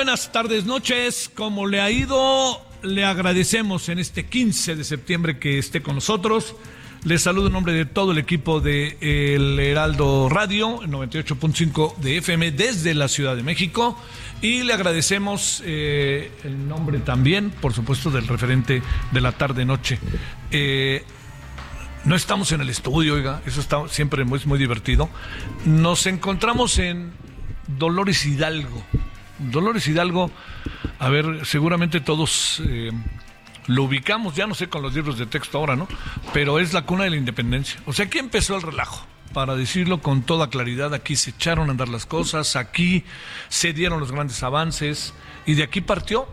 Buenas tardes, noches. Como le ha ido, le agradecemos en este 15 de septiembre que esté con nosotros. Le saludo en nombre de todo el equipo de El Heraldo Radio, 98.5 de FM desde la Ciudad de México. Y le agradecemos eh, el nombre también, por supuesto, del referente de la tarde-noche. Eh, no estamos en el estudio, oiga, eso está siempre muy, muy divertido. Nos encontramos en Dolores Hidalgo. Dolores Hidalgo, a ver, seguramente todos eh, lo ubicamos, ya no sé con los libros de texto ahora, ¿no? Pero es la cuna de la independencia. O sea, aquí empezó el relajo. Para decirlo con toda claridad, aquí se echaron a andar las cosas, aquí se dieron los grandes avances y de aquí partió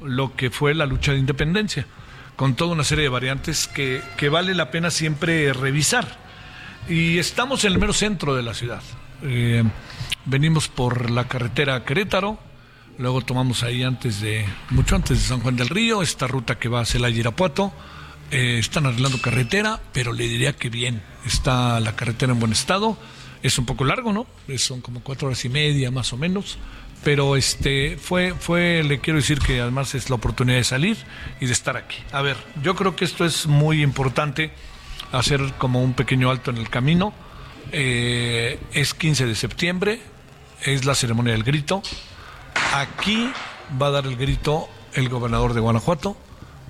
lo que fue la lucha de independencia, con toda una serie de variantes que, que vale la pena siempre revisar. Y estamos en el mero centro de la ciudad. Eh, venimos por la carretera Querétaro, luego tomamos ahí antes de, mucho antes de San Juan del Río, esta ruta que va a Celaya Irapuato. Eh, están arreglando carretera, pero le diría que bien, está la carretera en buen estado. Es un poco largo, ¿no? Eh, Son como cuatro horas y media más o menos. Pero este fue, fue, le quiero decir que además es la oportunidad de salir y de estar aquí. A ver, yo creo que esto es muy importante, hacer como un pequeño alto en el camino. Eh, es 15 de septiembre, es la ceremonia del grito. Aquí va a dar el grito el gobernador de Guanajuato,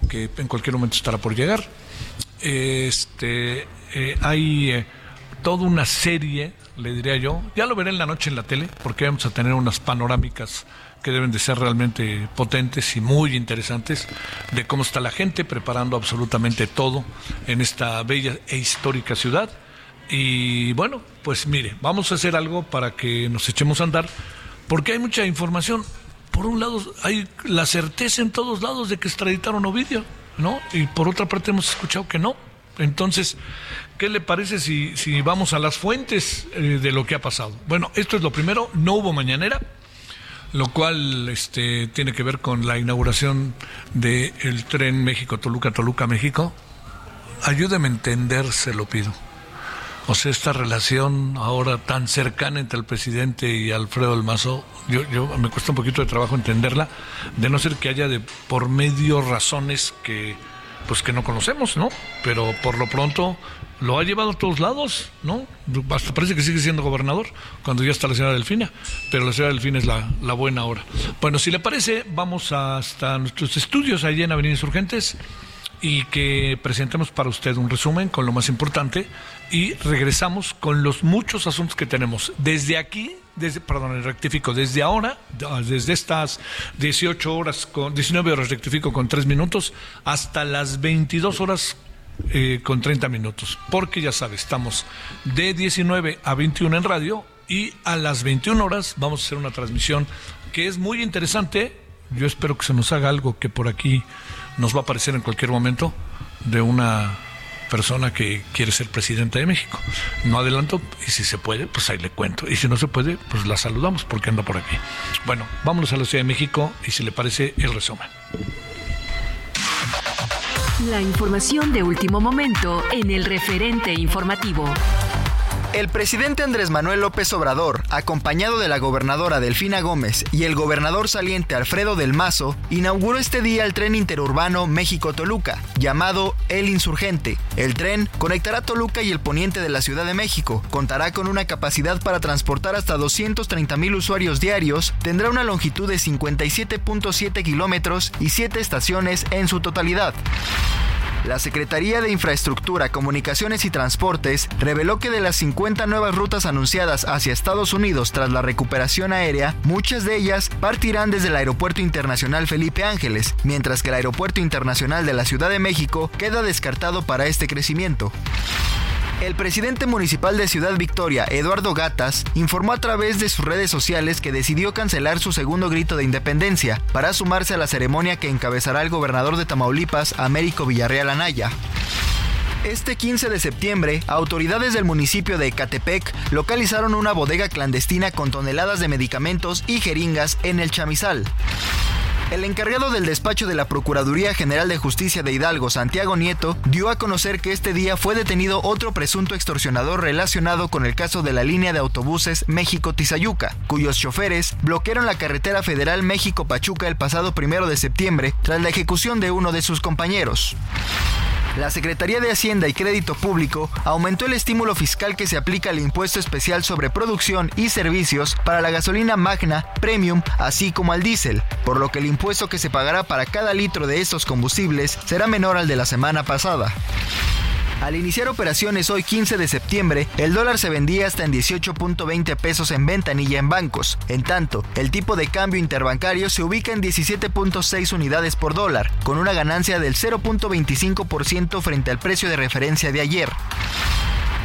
que en cualquier momento estará por llegar. Este, eh, hay eh, toda una serie, le diría yo, ya lo veré en la noche en la tele, porque vamos a tener unas panorámicas que deben de ser realmente potentes y muy interesantes de cómo está la gente preparando absolutamente todo en esta bella e histórica ciudad. Y bueno, pues mire, vamos a hacer algo para que nos echemos a andar, porque hay mucha información. Por un lado, hay la certeza en todos lados de que extraditaron Ovidio, ¿no? Y por otra parte hemos escuchado que no. Entonces, ¿qué le parece si, vamos a las fuentes eh, de lo que ha pasado? Bueno, esto es lo primero, no hubo mañanera, lo cual este, tiene que ver con la inauguración del tren México-Toluca-Toluca-México. Ayúdeme a entender, se lo pido. O sea, esta relación ahora tan cercana entre el presidente y Alfredo del yo, yo me cuesta un poquito de trabajo entenderla, de no ser que haya de por medio razones que pues que no conocemos, ¿no? Pero por lo pronto lo ha llevado a todos lados, ¿no? Hasta parece que sigue siendo gobernador cuando ya está la señora Delfina, pero la señora Delfina es la, buena hora. Bueno, si le parece, vamos hasta nuestros estudios allí en Avenida Insurgentes y que presentemos para usted un resumen con lo más importante y regresamos con los muchos asuntos que tenemos. Desde aquí, desde, perdón, rectifico, desde ahora, desde estas 18 horas, con, 19 horas rectifico con 3 minutos, hasta las 22 horas eh, con 30 minutos. Porque ya sabe, estamos de 19 a 21 en radio y a las 21 horas vamos a hacer una transmisión que es muy interesante. Yo espero que se nos haga algo que por aquí nos va a aparecer en cualquier momento de una persona que quiere ser presidenta de México. No adelanto y si se puede, pues ahí le cuento. Y si no se puede, pues la saludamos porque anda por aquí. Bueno, vámonos a la Ciudad de México y si le parece el resumen. La información de último momento en el referente informativo. El presidente Andrés Manuel López Obrador, acompañado de la gobernadora Delfina Gómez y el gobernador saliente Alfredo del Mazo, inauguró este día el tren interurbano México-Toluca, llamado El Insurgente. El tren conectará Toluca y el poniente de la Ciudad de México, contará con una capacidad para transportar hasta 230 mil usuarios diarios, tendrá una longitud de 57.7 kilómetros y 7 estaciones en su totalidad. La Secretaría de Infraestructura, Comunicaciones y Transportes reveló que de las 50 nuevas rutas anunciadas hacia Estados Unidos tras la recuperación aérea, muchas de ellas partirán desde el Aeropuerto Internacional Felipe Ángeles, mientras que el Aeropuerto Internacional de la Ciudad de México queda descartado para este crecimiento. El presidente municipal de Ciudad Victoria, Eduardo Gatas, informó a través de sus redes sociales que decidió cancelar su segundo grito de independencia para sumarse a la ceremonia que encabezará el gobernador de Tamaulipas, Américo Villarreal Anaya. Este 15 de septiembre, autoridades del municipio de Ecatepec localizaron una bodega clandestina con toneladas de medicamentos y jeringas en el chamizal. El encargado del despacho de la Procuraduría General de Justicia de Hidalgo, Santiago Nieto, dio a conocer que este día fue detenido otro presunto extorsionador relacionado con el caso de la línea de autobuses México-Tizayuca, cuyos choferes bloquearon la carretera federal México-Pachuca el pasado primero de septiembre tras la ejecución de uno de sus compañeros. La Secretaría de Hacienda y Crédito Público aumentó el estímulo fiscal que se aplica al impuesto especial sobre producción y servicios para la gasolina magna, premium, así como al diésel, por lo que el impuesto que se pagará para cada litro de estos combustibles será menor al de la semana pasada. Al iniciar operaciones hoy 15 de septiembre, el dólar se vendía hasta en 18.20 pesos en ventanilla en bancos. En tanto, el tipo de cambio interbancario se ubica en 17.6 unidades por dólar, con una ganancia del 0.25% frente al precio de referencia de ayer.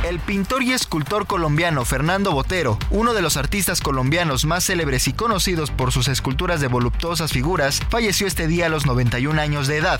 El pintor y escultor colombiano Fernando Botero, uno de los artistas colombianos más célebres y conocidos por sus esculturas de voluptuosas figuras, falleció este día a los 91 años de edad.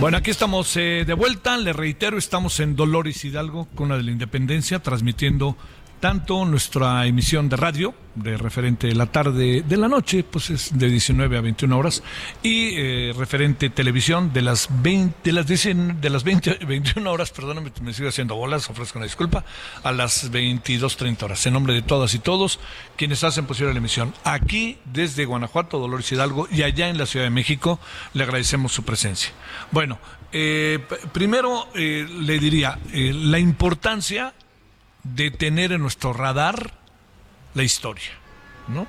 Bueno, aquí estamos eh, de vuelta. Le reitero, estamos en Dolores Hidalgo, con la de la Independencia, transmitiendo tanto nuestra emisión de radio, de referente de la tarde, de la noche, pues es de 19 a 21 horas, y eh, referente televisión de las 20, de las, de las 20, 21 horas, perdóname, me sigo haciendo bolas, ofrezco una disculpa, a las 22.30 horas. En nombre de todas y todos quienes hacen posible la emisión. Aquí, desde Guanajuato, Dolores Hidalgo, y allá en la Ciudad de México, le agradecemos su presencia. Bueno, eh, primero eh, le diría, la importancia de tener en nuestro radar la historia, ¿no?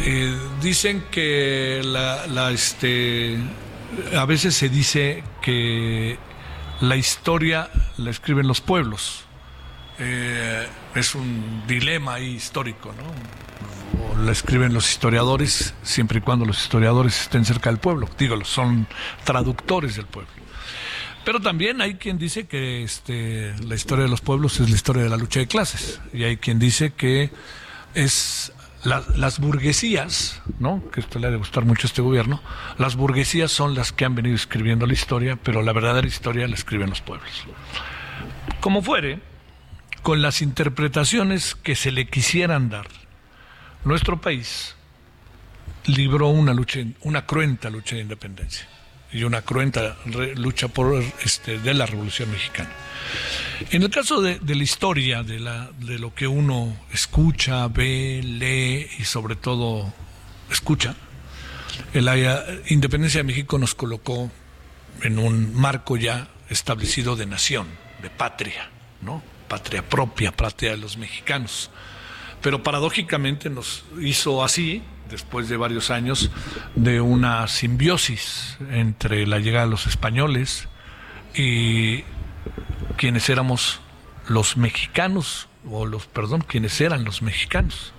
Eh, dicen que la, este, a veces se dice que la historia la escriben los pueblos. Eh, es un dilema histórico, ¿no? La escriben los historiadores, siempre y cuando los historiadores estén cerca del pueblo. Digo, son traductores del pueblo. Pero también hay quien dice que este, la historia de los pueblos es la historia de la lucha de clases. Y hay quien dice que es las burguesías, ¿no? que esto le ha de gustar mucho a este gobierno, las burguesías son las que han venido escribiendo la historia, pero la verdadera historia la escriben los pueblos. Como fuere, con las interpretaciones que se le quisieran dar, nuestro país libró una lucha, una cruenta lucha de independencia y una cruenta lucha por este, de la Revolución Mexicana. En el caso de, la historia, de, la, de lo que uno escucha, ve, lee y sobre todo escucha, la independencia de México nos colocó en un marco ya establecido de nación, de patria, ¿no? Patria propia, patria de los mexicanos. Pero paradójicamente nos hizo así después de varios años de una simbiosis entre la llegada de los españoles y quienes éramos los mexicanos, o los, perdón, quienes eran los mexicanos.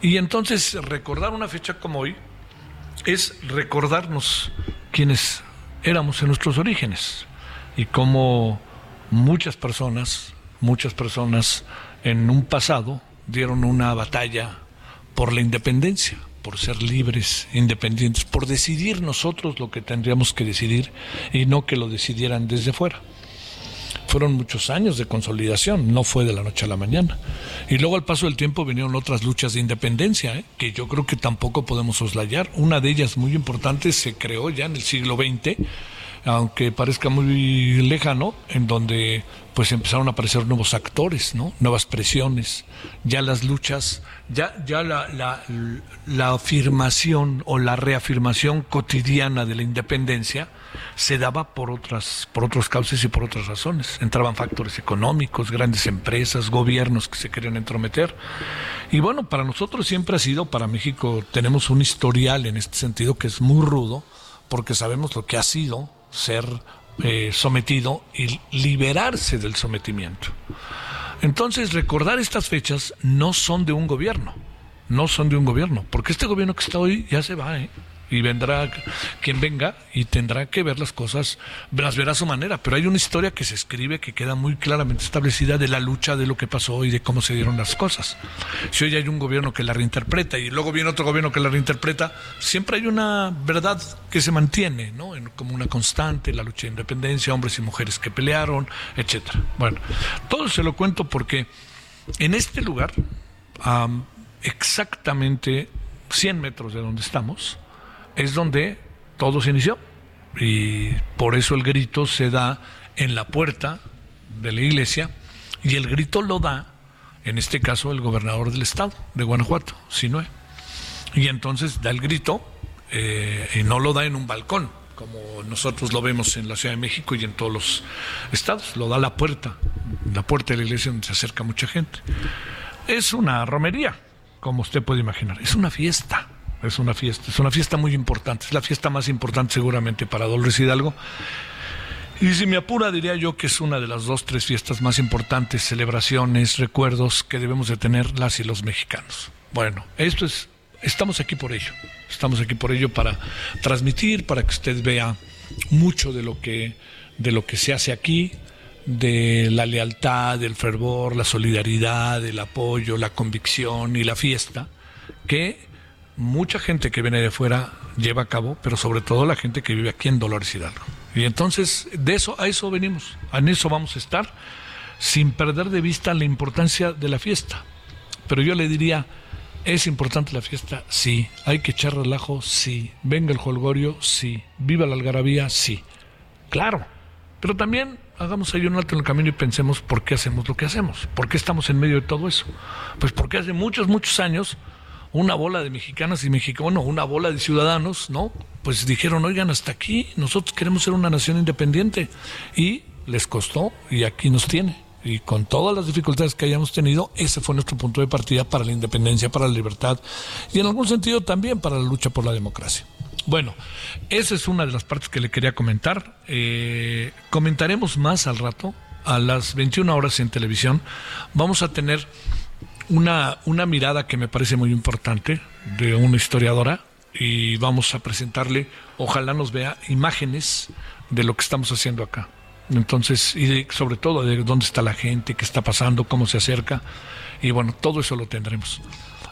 Y entonces recordar una fecha como hoy es recordarnos quienes éramos en nuestros orígenes y cómo muchas personas, muchas personas en un pasado dieron una batalla por la independencia, por ser libres, independientes, por decidir nosotros lo que tendríamos que decidir y no que lo decidieran desde fuera. Fueron muchos años de consolidación, no fue de la noche a la mañana. Y luego al paso del tiempo vinieron otras luchas de independencia, ¿eh? que yo creo que tampoco podemos soslayar. Una de ellas muy importante se creó ya en el siglo XX, aunque parezca muy lejano, en donde pues empezaron a aparecer nuevos actores, ¿no? Nuevas presiones, ya las luchas, ya, ya la, la, afirmación o la reafirmación cotidiana de la independencia se daba por otras, por otros causas y por otras razones. Entraban factores económicos, grandes empresas, gobiernos que se querían entrometer. Y bueno, para nosotros siempre ha sido, para México tenemos un historial en este sentido que es muy rudo, porque sabemos lo que ha sido ser eh, sometido y liberarse del sometimiento. Entonces, recordar estas fechas no son de un gobierno, no son de un gobierno, porque este gobierno que está hoy ya se va, ¿eh? Y vendrá quien venga y tendrá que ver las cosas, las verá a su manera, pero hay una historia que se escribe que queda muy claramente establecida de la lucha, de lo que pasó y de cómo se dieron las cosas. Si hoy hay un gobierno que la reinterpreta y luego viene otro gobierno que la reinterpreta, siempre hay una verdad que se mantiene, ¿no? como una constante, la lucha de independencia, hombres y mujeres que pelearon, etcétera. Bueno, todo se lo cuento porque en este lugar, exactamente 100 metros de donde estamos, es donde todo se inició. Y por eso el grito se da en la puerta de la iglesia y el grito lo da, en este caso, el gobernador del estado de Guanajuato, Sinue. Y entonces da el grito eh, y no lo da en un balcón, como nosotros lo vemos en la Ciudad de México y en todos los estados, lo da la puerta, la puerta de la iglesia donde se acerca mucha gente. Es una romería, como usted puede imaginar, es una fiesta es una fiesta, es una fiesta muy importante, es la fiesta más importante seguramente para Dolores Hidalgo. Y si me apura, diría yo que es una de las dos, tres fiestas más importantes, celebraciones, recuerdos que debemos de tener las y los mexicanos. Bueno, esto es, estamos aquí por ello, estamos aquí por ello para transmitir, para que usted vea mucho de lo que, de lo que se hace aquí, de la lealtad, del fervor, la solidaridad, el apoyo, la convicción y la fiesta, que mucha gente que viene de fuera lleva a cabo, pero sobre todo la gente que vive aquí en Dolores Hidalgo. Y entonces, de eso, a eso venimos, en eso vamos a estar, sin perder de vista la importancia de la fiesta. Pero yo le diría, ¿es importante la fiesta? Sí. ¿Hay que echar relajo? Sí. ¿Venga el holgorio? Sí. ¿Viva la algarabía? Sí. Claro. Pero también hagamos ahí un alto en el camino y pensemos por qué hacemos lo que hacemos, por qué estamos en medio de todo eso. Pues porque hace muchos, muchos años una bola de mexicanas y mexicanos, una bola de ciudadanos, ¿no? Pues dijeron, oigan, hasta aquí, nosotros queremos ser una nación independiente. Y les costó y aquí nos tiene. Y con todas las dificultades que hayamos tenido, ese fue nuestro punto de partida para la independencia, para la libertad y en algún sentido también para la lucha por la democracia. Bueno, esa es una de las partes que le quería comentar. Eh, comentaremos más al rato, a las 21 horas en televisión. Vamos a tener una, una mirada que me parece muy importante de una historiadora y vamos a presentarle, ojalá nos vea imágenes de lo que estamos haciendo acá. Entonces, y sobre todo de dónde está la gente, qué está pasando, cómo se acerca, y bueno, todo eso lo tendremos.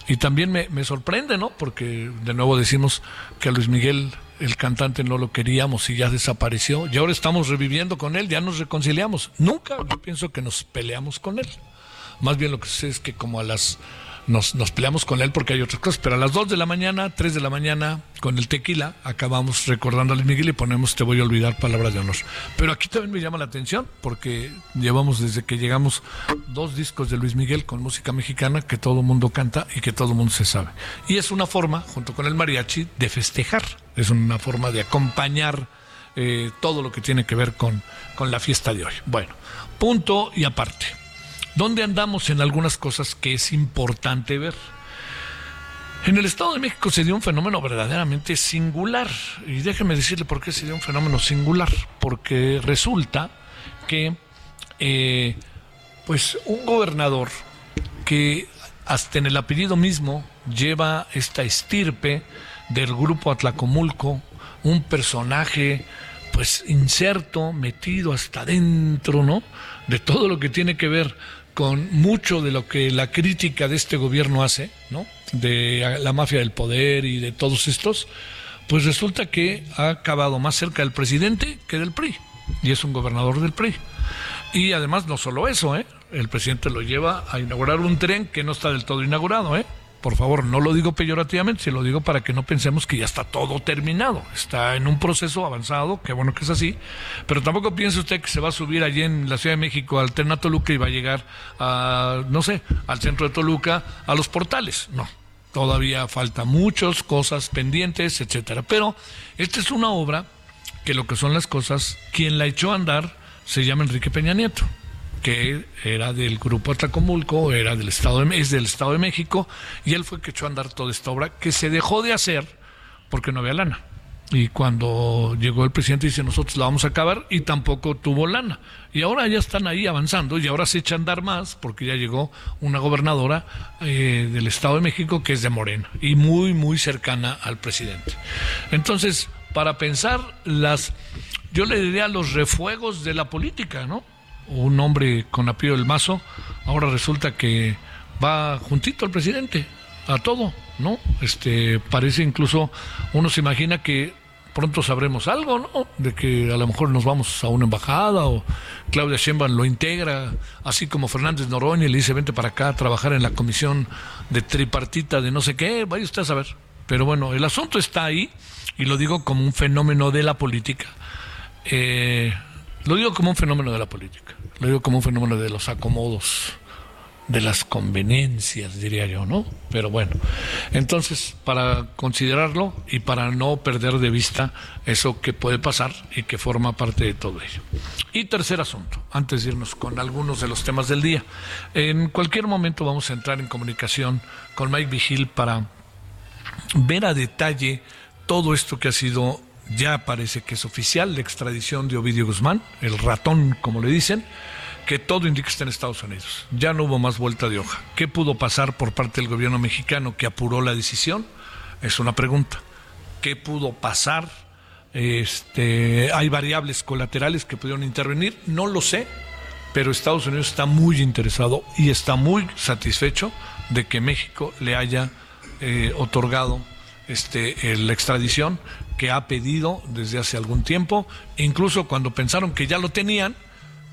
Y también me, me sorprende, ¿no? Porque de nuevo decimos que a Luis Miguel, el cantante, no lo queríamos y ya desapareció, y ahora estamos reviviendo con él, ya nos reconciliamos. Nunca yo pienso que nos peleamos con él. Más bien lo que sé es que como a las nos, nos, peleamos con él porque hay otras cosas, pero a las 2 de la mañana, 3 de la mañana, con el tequila, acabamos recordando a Luis Miguel y ponemos Te voy a olvidar palabras de honor. Pero aquí también me llama la atención porque llevamos desde que llegamos dos discos de Luis Miguel con música mexicana que todo el mundo canta y que todo el mundo se sabe. Y es una forma, junto con el mariachi, de festejar, es una forma de acompañar eh, todo lo que tiene que ver con, con la fiesta de hoy. Bueno, punto y aparte. ¿Dónde andamos en algunas cosas que es importante ver? En el Estado de México se dio un fenómeno verdaderamente singular. Y déjeme decirle por qué se dio un fenómeno singular. Porque resulta que, eh, pues, un gobernador que hasta en el apellido mismo lleva esta estirpe del grupo Atlacomulco, un personaje, pues, inserto, metido hasta adentro, ¿no? De todo lo que tiene que ver con mucho de lo que la crítica de este gobierno hace, ¿no? De la mafia del poder y de todos estos, pues resulta que ha acabado más cerca del presidente que del PRI, y es un gobernador del PRI. Y además no solo eso, ¿eh? El presidente lo lleva a inaugurar un tren que no está del todo inaugurado, ¿eh? Por favor, no lo digo peyorativamente, se lo digo para que no pensemos que ya está todo terminado. Está en un proceso avanzado, qué bueno que es así, pero tampoco piense usted que se va a subir allí en la Ciudad de México al tren a Toluca y va a llegar a, no sé, al centro de Toluca, a los portales. No, todavía falta muchas cosas pendientes, etcétera. Pero esta es una obra que lo que son las cosas, quien la echó a andar se llama Enrique Peña Nieto que era del grupo Atlacomulco, era del Estado de, es del Estado de México, y él fue que echó a andar toda esta obra, que se dejó de hacer porque no había lana. Y cuando llegó el presidente dice nosotros la vamos a acabar y tampoco tuvo lana. Y ahora ya están ahí avanzando y ahora se echa a andar más porque ya llegó una gobernadora eh, del Estado de México que es de Morena y muy, muy cercana al presidente. Entonces, para pensar las, yo le diría los refuegos de la política, ¿no? Un hombre con apellido del Mazo, ahora resulta que va juntito al presidente, a todo, ¿no? Este, parece incluso, uno se imagina que pronto sabremos algo, ¿no? De que a lo mejor nos vamos a una embajada o Claudia Sheinbaum lo integra, así como Fernández Noroña le dice vente para acá a trabajar en la comisión de tripartita de no sé qué, vaya usted a saber. Pero bueno, el asunto está ahí y lo digo como un fenómeno de la política. Eh, lo digo como un fenómeno de la política, lo digo como un fenómeno de los acomodos, de las conveniencias, diría yo, ¿no? Pero bueno, entonces, para considerarlo y para no perder de vista eso que puede pasar y que forma parte de todo ello. Y tercer asunto, antes de irnos con algunos de los temas del día. En cualquier momento vamos a entrar en comunicación con Mike Vigil para ver a detalle todo esto que ha sido ya parece que es oficial la extradición de Ovidio Guzmán, el ratón, como le dicen, que todo indica que está en Estados Unidos. Ya no hubo más vuelta de hoja. ¿Qué pudo pasar por parte del gobierno mexicano que apuró la decisión? Es una pregunta. ¿Qué pudo pasar? Este, hay variables colaterales que pudieron intervenir, no lo sé, pero Estados Unidos está muy interesado y está muy satisfecho de que México le haya eh, otorgado este, la extradición que ha pedido desde hace algún tiempo, incluso cuando pensaron que ya lo tenían,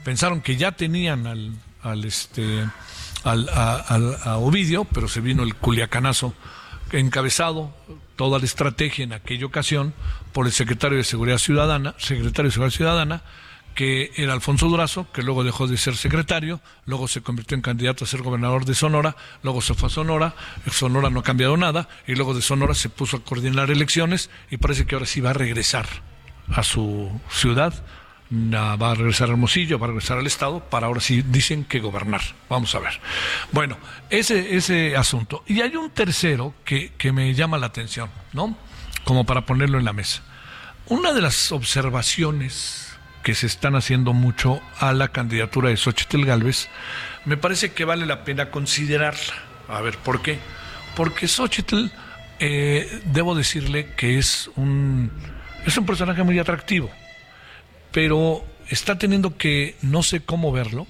pensaron que ya tenían al, al este, al, Ovidio, pero se vino el culiacanazo encabezado toda la estrategia en aquella ocasión por el secretario de Seguridad Ciudadana, secretario de Seguridad Ciudadana, que era Alfonso Durazo, que luego dejó de ser secretario, luego se convirtió en candidato a ser gobernador de Sonora, luego se fue a Sonora, Sonora no ha cambiado nada, y luego de Sonora se puso a coordinar elecciones y parece que ahora sí va a regresar a su ciudad, va a regresar a Hermosillo, va a regresar al Estado, para ahora sí dicen que gobernar. Vamos a ver. Bueno, ese, ese asunto. Y hay un tercero que, que me llama la atención, ¿no? Como para ponerlo en la mesa. Una de las observaciones que se están haciendo mucho a la candidatura de Xochitl Galvez, me parece que vale la pena considerarla. A ver, ¿por qué? Porque Xochitl, eh, debo decirle que es un, es un personaje muy atractivo, pero está teniendo que, no sé cómo verlo,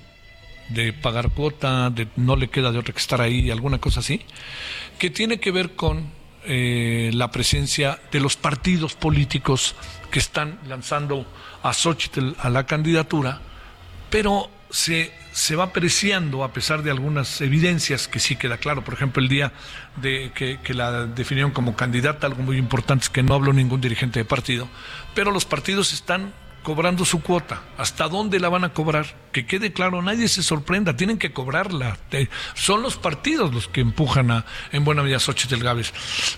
de pagar cuota, de no le queda de otra que estar ahí, alguna cosa así, que tiene que ver con eh, la presencia de los partidos políticos que están lanzando a Xochitl a la candidatura, pero se, se va apreciando a pesar de algunas evidencias que sí queda claro. Por ejemplo, el día de que, la definieron como candidata, algo muy importante es que no habló ningún dirigente de partido, pero los partidos están cobrando su cuota. ¿Hasta dónde la van a cobrar? Que quede claro, nadie se sorprenda, tienen que cobrarla. Son los partidos los que empujan a, en buena medida a Xochitl Gávez.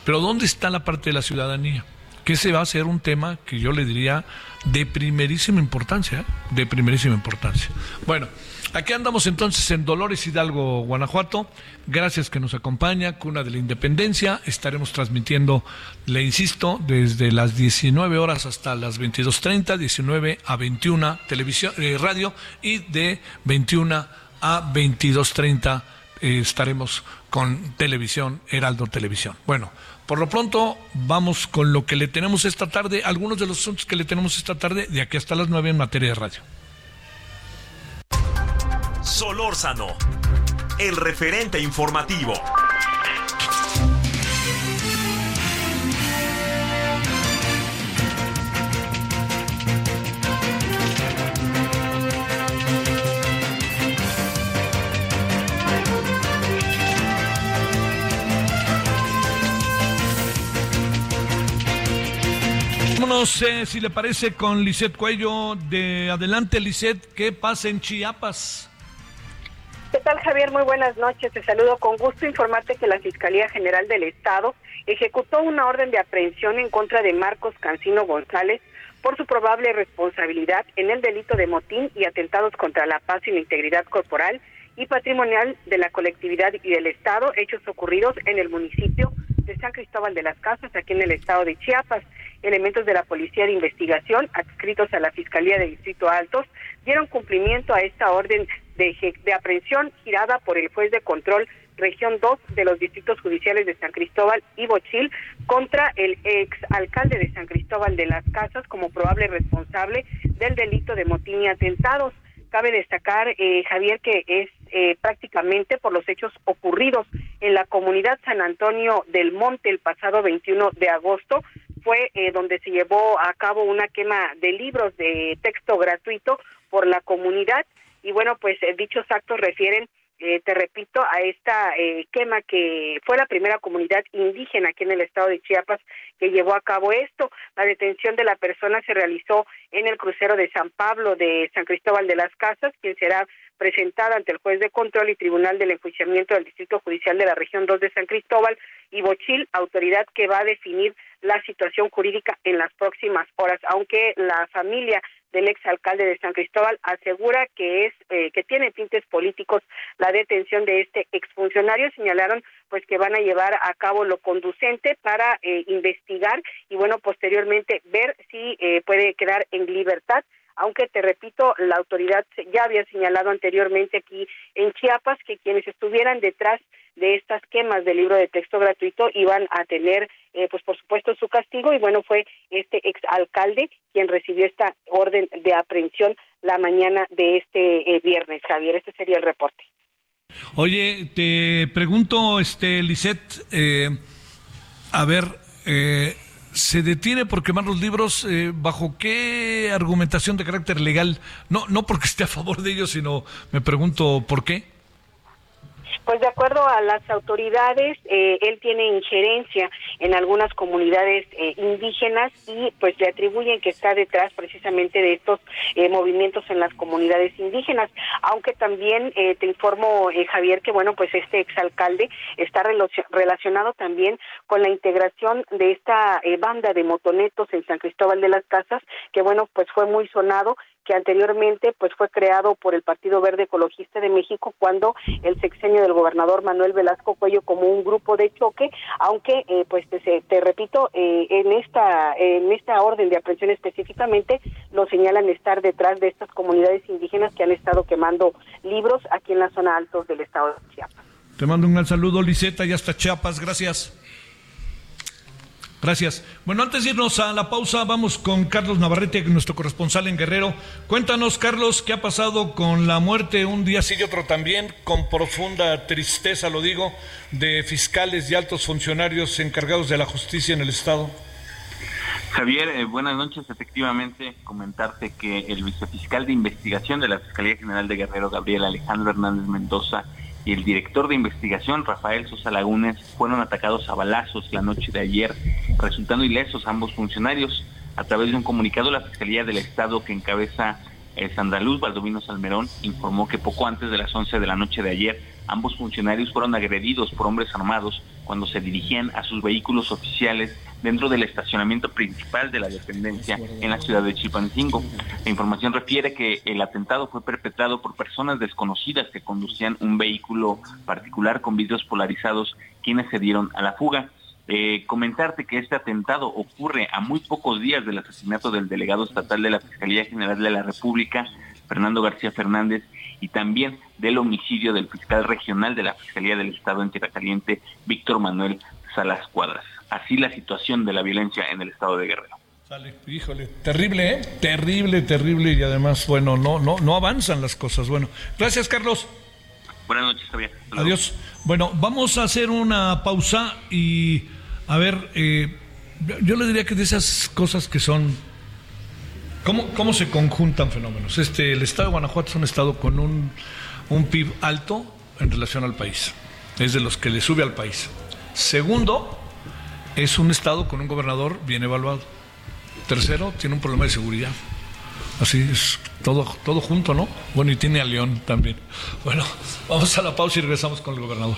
Pero ¿dónde está la parte de la ciudadanía? Que ese va a ser un tema que yo le diría de primerísima importancia, de primerísima importancia. Bueno, aquí andamos entonces en Dolores Hidalgo, Guanajuato. Gracias que nos acompaña, Cuna de la Independencia. Estaremos transmitiendo, le insisto, desde las 19 horas hasta las 22.30, 19 a 21 televisión, eh, radio y de 21 a 22.30 eh, estaremos con televisión, Heraldo Televisión. Bueno, por lo pronto, vamos con lo que le tenemos esta tarde, algunos de los asuntos que le tenemos esta tarde, de aquí hasta las nueve en materia de radio. Solórzano, el referente informativo. Vámonos, eh, si le parece, con Lisette Cuello. De adelante, Lisette, ¿qué pasa en Chiapas? ¿Qué tal, Javier? Muy buenas noches. Te saludo con gusto. Informarte que la Fiscalía General del Estado ejecutó una orden de aprehensión en contra de Marcos Cancino González por su probable responsabilidad en el delito de motín y atentados contra la paz y la integridad corporal y patrimonial de la colectividad y del Estado, hechos ocurridos en el municipio de San Cristóbal de las Casas, aquí en el estado de Chiapas. Elementos de la Policía de Investigación, adscritos a la Fiscalía de Distrito Altos, dieron cumplimiento a esta orden de, de aprehensión girada por el juez de control región 2 de los distritos judiciales de San Cristóbal y Bochil contra el ex alcalde de San Cristóbal de las Casas como probable responsable del delito de motín y atentados. Cabe destacar, eh, Javier, que es eh, prácticamente por los hechos ocurridos en la comunidad San Antonio del Monte el pasado 21 de agosto, fue eh, donde se llevó a cabo una quema de libros de texto gratuito por la comunidad y bueno, pues dichos actos refieren eh, te repito, a esta eh, quema que fue la primera comunidad indígena aquí en el estado de Chiapas que llevó a cabo esto. La detención de la persona se realizó en el crucero de San Pablo de San Cristóbal de las Casas, quien será presentada ante el juez de control y tribunal del enjuiciamiento del Distrito Judicial de la región 2 de San Cristóbal y Bochil, autoridad que va a definir la situación jurídica en las próximas horas, aunque la familia del exalcalde de San Cristóbal asegura que es eh, que tiene tintes políticos la detención de este exfuncionario. Señalaron pues que van a llevar a cabo lo conducente para eh, investigar y bueno posteriormente ver si eh, puede quedar en libertad aunque te repito, la autoridad ya había señalado anteriormente aquí en Chiapas que quienes estuvieran detrás de estas quemas del libro de texto gratuito iban a tener, eh, pues por supuesto, su castigo y bueno, fue este exalcalde quien recibió esta orden de aprehensión la mañana de este eh, viernes. Javier, este sería el reporte. Oye, te pregunto, este, Lisette, eh, a ver, eh, se detiene por quemar los libros eh, bajo qué argumentación de carácter legal no no porque esté a favor de ellos sino me pregunto por qué pues de acuerdo a las autoridades, eh, él tiene injerencia en algunas comunidades eh, indígenas y pues le atribuyen que está detrás precisamente de estos eh, movimientos en las comunidades indígenas. Aunque también te informo, Javier, que bueno, pues este exalcalde está relacionado también con la integración de esta banda de motonetos en San Cristóbal de las Casas, que bueno, pues fue muy sonado que anteriormente pues fue creado por el Partido Verde Ecologista de México cuando el sexenio del gobernador Manuel Velasco Cuello como un grupo de choque, aunque eh, pues te, te repito eh, en esta en esta orden de aprehensión específicamente lo señalan estar detrás de estas comunidades indígenas que han estado quemando libros aquí en la zona altos del estado de Chiapas. Te mando un gran saludo, Liseta, y hasta Chiapas, gracias. Gracias. Bueno, antes de irnos a la pausa, vamos con Carlos Navarrete, nuestro corresponsal en Guerrero. Cuéntanos, Carlos, qué ha pasado con la muerte un día sí y otro también, con profunda tristeza, lo digo, de fiscales y altos funcionarios encargados de la justicia en el Estado. Javier, eh, buenas noches. Efectivamente, comentarte que el vicefiscal de investigación de la Fiscalía General de Guerrero, Gabriel Alejandro Hernández Mendoza, y el director de investigación, Rafael Sosa Lagunes, fueron atacados a balazos la noche de ayer, resultando ilesos ambos funcionarios. A través de un comunicado, la Fiscalía del Estado que encabeza eh, Sandaluz Baldovino Salmerón informó que poco antes de las 11 de la noche de ayer, ambos funcionarios fueron agredidos por hombres armados cuando se dirigían a sus vehículos oficiales dentro del estacionamiento principal de la dependencia en la ciudad de Chilpancingo. La información refiere que el atentado fue perpetrado por personas desconocidas que conducían un vehículo particular con vidrios polarizados, quienes se dieron a la fuga. Eh, comentarte que este atentado ocurre a muy pocos días del asesinato del delegado estatal de la Fiscalía General de la República, Fernando García Fernández, y también del homicidio del fiscal regional de la Fiscalía del Estado en Tierra Caliente, Víctor Manuel Salas Cuadras así la situación de la violencia en el estado de Guerrero. Sale, híjole, terrible, ¿eh? Terrible, terrible y además, bueno, no, no, no avanzan las cosas. Bueno, gracias, Carlos. Buenas noches, Javier. Adiós. Bueno, vamos a hacer una pausa y a ver, eh, yo le diría que de esas cosas que son, ¿cómo, cómo se conjuntan fenómenos? Este, el estado de Guanajuato es un estado con un, un PIB alto en relación al país. Es de los que le sube al país. Segundo, es un estado con un gobernador bien evaluado. Tercero, tiene un problema de seguridad. Así es, todo, todo junto, ¿no? Bueno, y tiene a León también. Bueno, vamos a la pausa y regresamos con el gobernador.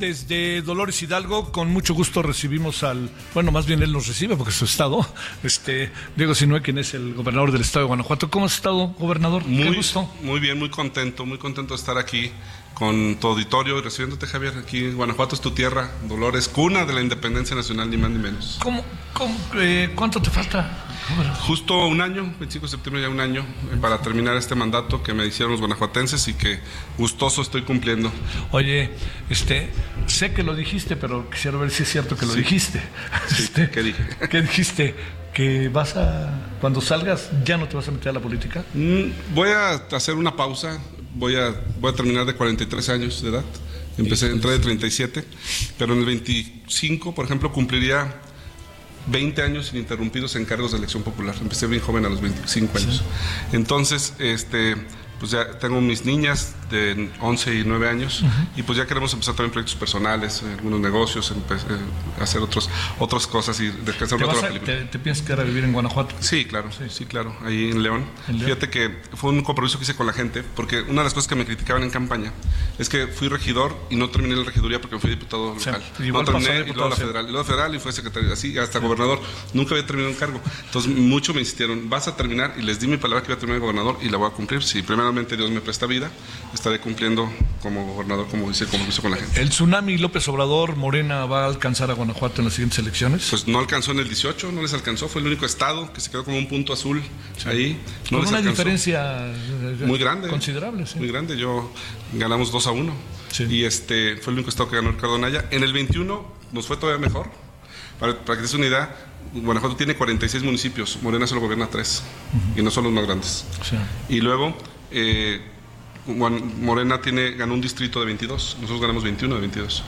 Desde Dolores Hidalgo. Con mucho gusto recibimos al, bueno, más bien él nos recibe porque es su estado, este Diego Sinue, quien es el gobernador del estado de Guanajuato. ¿Cómo has estado, gobernador? Qué Muy, gusto. muy bien, muy contento, muy contento de estar aquí con tu auditorio y recibiéndote, Javier. Aquí en Guanajuato es tu tierra, Dolores, cuna de la independencia nacional, ni más ni menos. ¿Cómo, cómo, eh, ¿Cuánto te falta? Justo un año, 25 de septiembre ya un año, eh, para terminar este mandato que me hicieron los guanajuatenses y que gustoso estoy cumpliendo. Oye, este, sé que lo dijiste, pero quisiera ver si es cierto que lo dijiste. Este, ¿qué dije? ¿Qué dijiste? Que vas a, cuando salgas, ya no te vas a meter a la política. Mm, Voy a hacer una pausa, voy a, voy a terminar de 43 años de edad. Empecé, entré de 37, pero en el 25, por ejemplo, cumpliría 20 años ininterrumpidos en cargos de elección popular. Empecé bien joven a los 25 años. Entonces, este, pues ya tengo mis niñas de 11 y 9 años y pues ya queremos empezar también proyectos personales, eh, algunos negocios, eh, hacer otros, otras cosas y descansar ¿Te, vas la a- película. te- te piensas quedar a vivir en Guanajuato? Sí, claro, sí, claro, ahí en León. En León. Fíjate que fue un compromiso que hice con la gente, porque una de las cosas que me criticaban en campaña es que fui regidor y no terminé la regiduría porque fui diputado Sí, local. igual no terminé y luego la sí. federal, y luego federal y fue secretario, así hasta gobernador. Nunca había terminado un cargo. Entonces, mucho me insistieron, vas a terminar y les di mi palabra que iba a terminar de gobernador y la voy a cumplir. Si primeramente Dios me presta vida, estaré cumpliendo como gobernador, como dice, como hizo con la gente. ¿El tsunami López Obrador Morena va a alcanzar a Guanajuato en las siguientes elecciones? Pues no alcanzó en el 18, no les alcanzó, fue el único estado que se quedó como un punto azul ahí. No Con les una alcanzó. diferencia eh, muy grande. Considerable, sí. Muy grande. Yo ganamos 2 a 1. Sí. Y este fue el único estado que ganó Ricardo Anaya. En el 21 nos fue todavía mejor. Para, para que te des una idea, Guanajuato tiene 46 municipios. Morena solo gobierna 3. Y no son los más grandes. Sí. Y luego, eh, Morena tiene, ganó un distrito de 22. Nosotros ganamos 21 de 22.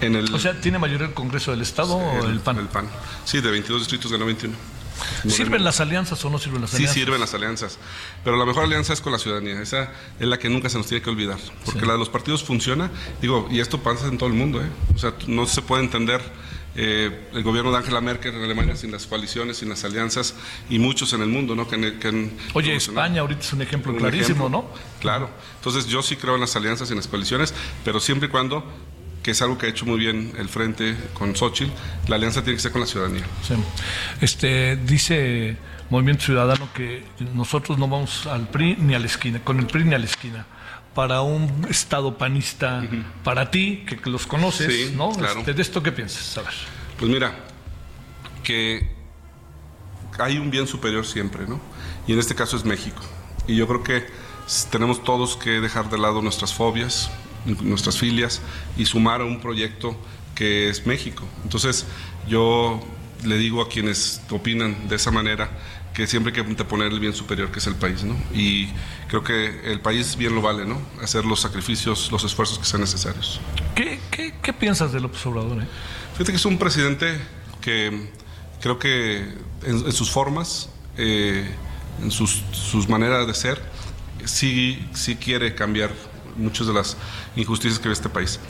en el, O sea, ¿tiene mayoría el Congreso del Estado o el PAN? El PAN. Sí, de 22 distritos ganó 21. ¿Sirven las alianzas o no sirven las Sí alianzas? sirven las alianzas, pero la mejor alianza es con la ciudadanía. Esa es la que nunca se nos tiene que olvidar, porque la de los partidos funciona. Digo, y esto pasa en todo el mundo, ¿eh? O sea, no se puede entender eh, el gobierno de Angela Merkel en Alemania sin las coaliciones, sin las alianzas y muchos en el mundo, ¿no? Que, han- que han Oye. España ahorita es un ejemplo Un clarísimo, ejemplo. ¿no? Claro. Entonces yo sí creo en las alianzas y en las coaliciones, pero siempre y cuando, que es algo que ha hecho muy bien el Frente con Xochitl, la alianza tiene que ser con la ciudadanía. Sí. Este, dice Movimiento Ciudadano que nosotros no vamos al PRI ni a la esquina, con el PRI ni a la esquina. Para un estado panista, para ti, que, que los conoces, Sí, ¿no? claro. Este, ¿De esto qué piensas? A ver. Pues mira, que hay un bien superior siempre, ¿no? Y en este caso es México. Y yo creo que tenemos todos que dejar de lado nuestras fobias, nuestras filias y sumar a un proyecto que es México. Entonces, yo le digo a quienes opinan de esa manera que siempre hay que poner el bien superior que es el país, ¿no? Y creo que el país bien lo vale, ¿no? Hacer los sacrificios, los esfuerzos que sean necesarios. ¿Qué, qué, qué piensas de López Obrador? Eh? Fíjate que es un presidente que creo que en, sus formas, eh, en sus, sus, maneras de ser, sí, sí quiere cambiar muchas de las injusticias que ve este país.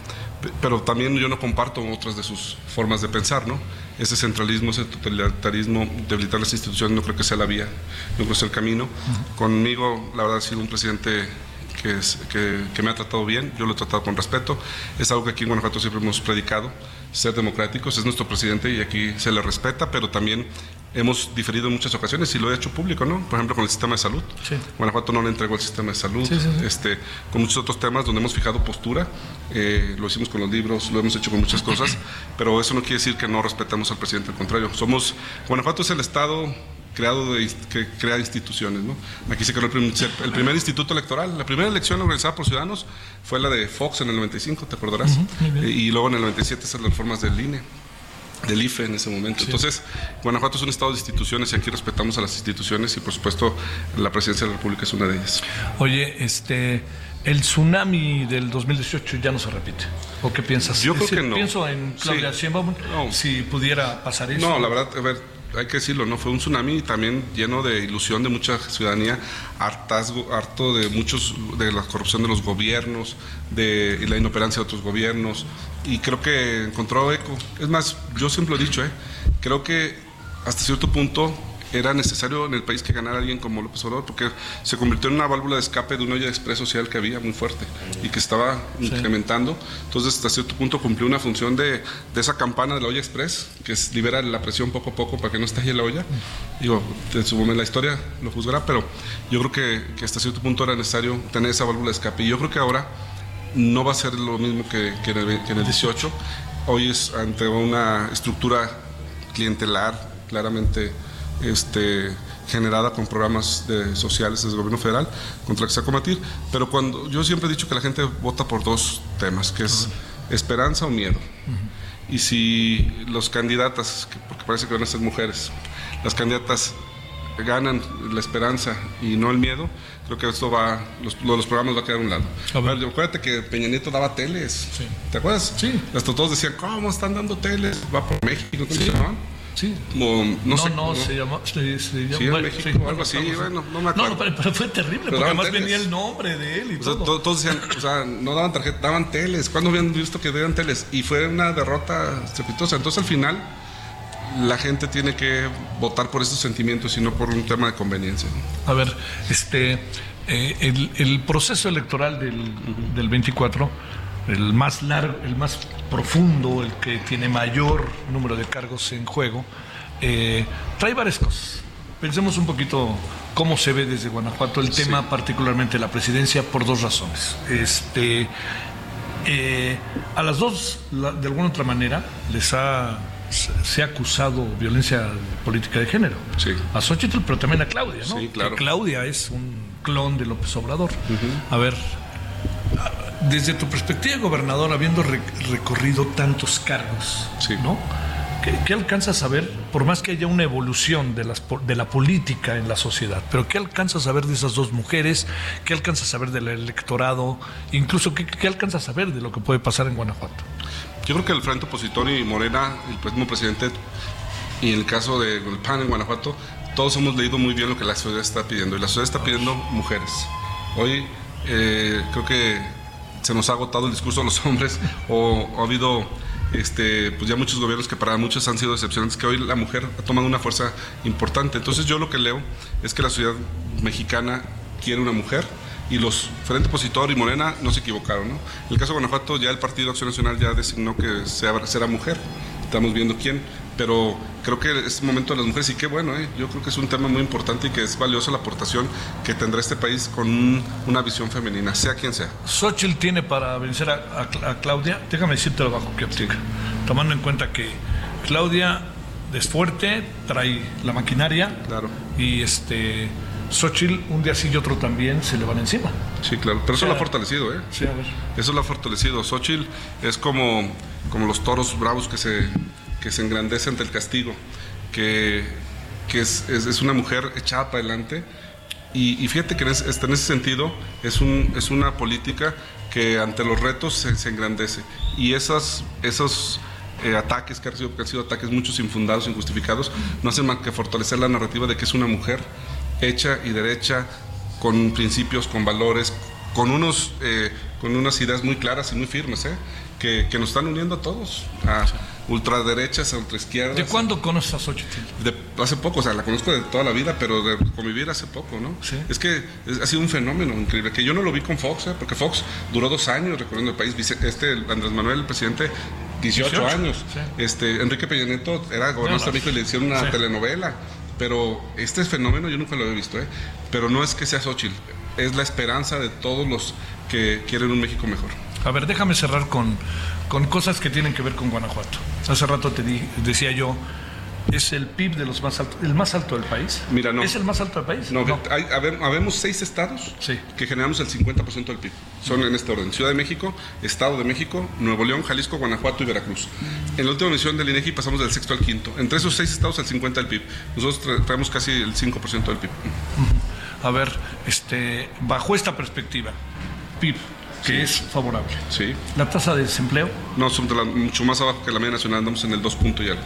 Pero también yo no comparto otras de sus formas de pensar, ¿no? ese centralismo, ese totalitarismo, debilitar las instituciones, no creo que sea la vía, no creo que sea el camino. Conmigo, la verdad, ha sido un presidente que, que, que, me ha tratado bien, yo lo he tratado con respeto. Es algo que aquí en Guanajuato siempre hemos predicado, ser democráticos, es nuestro presidente y aquí se le respeta, pero también hemos diferido en muchas ocasiones y lo he hecho público, ¿no? Por ejemplo, con el sistema de salud. Guanajuato no le entregó el sistema de salud, este, con muchos otros temas donde hemos fijado postura, eh, lo hicimos con los libros, lo hemos hecho con muchas cosas, pero eso no quiere decir que no respetamos al presidente, al contrario. Somos, Guanajuato es el estado creado de, que crea instituciones. ¿no? Aquí se creó el, primer instituto electoral. La primera elección organizada por ciudadanos fue la de Fox en el 95, te acordarás. y luego en el 97 esas las reformas del INE del IFE en ese momento. Entonces, Guanajuato es un estado de instituciones y aquí respetamos a las instituciones y por supuesto la presidencia de la República es una de ellas. Oye, este el tsunami del 2018 ya no se repite. ¿O qué piensas? Yo creo que no. Pienso en Claudia sí. si pudiera pasar eso. No, la verdad, a ver, hay que decirlo, no fue un tsunami también lleno de ilusión de mucha ciudadanía, hartazgo, harto de muchos de la corrupción de los gobiernos, de la inoperancia de otros gobiernos, y creo que encontró eco. Es más, yo siempre lo he dicho, ¿eh? creo que hasta cierto punto era necesario en el país que ganara alguien como López Obrador, porque se convirtió en una válvula de escape de una olla de express social que había muy fuerte y que estaba incrementando. Entonces, hasta cierto punto cumplió una función de, de, esa campana de la olla express, que es, libera la presión poco a poco para que no estalle la olla. Digo, en su momento la historia lo juzgará, pero yo creo que, que hasta cierto punto era necesario tener esa válvula de escape. Y yo creo que ahora no va a ser lo mismo que, que, en, el, que en el 18. Hoy es ante una estructura clientelar claramente este, generada con programas de, sociales del gobierno federal contra que se combatir. Pero cuando yo siempre he dicho que la gente vota por dos temas, que es esperanza o miedo. Y si los candidatas, porque parece que van a ser mujeres, las candidatas ganan la esperanza y no el miedo, creo que esto va, los, los programas va a quedar a un lado. acuérdate que Peña Nieto daba teles. ¿Te acuerdas? Sí. Hasta todos decían, ¿cómo están dando teles? Va por México. ¿Cómo sí. Sí. no, no, sé, no, se llamó. Se, se llamó sí, México, algo así, bueno, no me acuerdo. No, pero, pero, fue terrible, porque además venía el nombre de él y o todo. Todos decían, o sea, no daban tarjeta, daban teles. ¿Cuándo habían visto que daban teles? Y fue una derrota estrepitosa. Entonces, al final, la gente tiene que votar por esos sentimientos y no por un tema de conveniencia. A ver, este. Eh, el, el, proceso electoral del, del 24 el más largo, el más profundo, el que tiene mayor número de cargos en juego, eh, trae varias cosas. Pensemos un poquito cómo se ve desde Guanajuato el tema, particularmente la presidencia, por dos razones. Este, eh, a las dos, de alguna otra manera, les ha se ha acusado violencia política de género. A Xochitl, pero también a Claudia, ¿no? Claudia es un clon de López Obrador. A ver, desde tu perspectiva de gobernador, habiendo recorrido tantos cargos, ¿no? ¿Qué, alcanzas a ver, por más que haya una evolución de, las, de la política en la sociedad, pero qué alcanzas a ver de esas dos mujeres? ¿Qué alcanzas a ver del electorado? Incluso, ¿qué, qué alcanzas a ver de lo que puede pasar en Guanajuato? Yo creo que el Frente Opositor y Morena, el mismo presidente, y en el caso del PAN en Guanajuato, todos hemos leído muy bien lo que la sociedad está pidiendo. Y la sociedad está pidiendo mujeres. Hoy eh, creo que se nos ha agotado el discurso de los hombres o, ha habido este, pues ya muchos gobiernos que para muchos han sido decepcionantes, que hoy la mujer ha tomado una fuerza importante. Entonces yo lo que leo es que la sociedad mexicana quiere una mujer y los Frente Opositor y Morena no se equivocaron. ¿no? En el caso de Guanajuato ya el Partido Acción Nacional ya designó que sea, será mujer. Estamos viendo quién pero creo que es momento de las mujeres y qué bueno, ¿eh? yo creo que es un tema muy importante y que es valiosa la aportación que tendrá este país con una visión femenina, sea quien sea. Xochitl tiene para vencer a, Claudia, déjame decirte bajo que óptica, tomando en cuenta que Claudia es fuerte, trae la maquinaria claro. y este Xochitl un día sí y otro también se le van encima. Sí, claro, pero eso lo ha fortalecido, ¿eh? Sí, a ver. Eso lo ha fortalecido. Xochitl es como, como los toros bravos que se que se engrandece ante el castigo, que que es, es, una mujer echada para adelante. Y, fíjate que en ese, en ese sentido es, un, es una política que ante los retos se, engrandece. Y esas, esos eh, ataques que han, sido, que han sido ataques muchos infundados, injustificados, no hacen más que fortalecer la narrativa de que es una mujer hecha y derecha, con principios, con valores, con, unos, eh, con unas ideas muy claras y muy firmes, ¿eh? que, que, nos están uniendo a todos, a ultraderechas, a ultraizquierdas. ¿De cuándo conoces a Xochitl? De, hace poco, o sea, la conozco de toda la vida, pero de convivir hace poco, ¿no? ¿Sí? Es que ha sido un fenómeno increíble, que yo no lo vi con Fox, ¿eh? porque Fox duró dos años recorriendo el país. Este Andrés Manuel, el presidente, 18, años. Este, Enrique Peña Nieto era gobernador de y le hicieron una telenovela. Pero este fenómeno yo nunca lo había visto, ¿eh? Pero no es que sea Xochitl, es la esperanza de todos los que quieren un México mejor. A ver, déjame cerrar con, con cosas que tienen que ver con Guanajuato. Hace rato te di, decía yo, es el PIB de los más altos, el más alto del país. Mira, no. ¿Es el más alto del país? No, Hay, habemos seis estados que generamos el 50% del PIB. Son en este orden: Ciudad de México, Estado de México, Nuevo León, Jalisco, Guanajuato y Veracruz. En la última misión del INEGI pasamos del sexto al quinto. Entre esos seis estados, el 50% del PIB. Nosotros traemos casi el 5% del PIB. A ver, este, bajo esta perspectiva, PIB, que es favorable. Sí. ¿La tasa de desempleo? No, mucho más abajo que la media nacional, andamos en el 2 punto ya.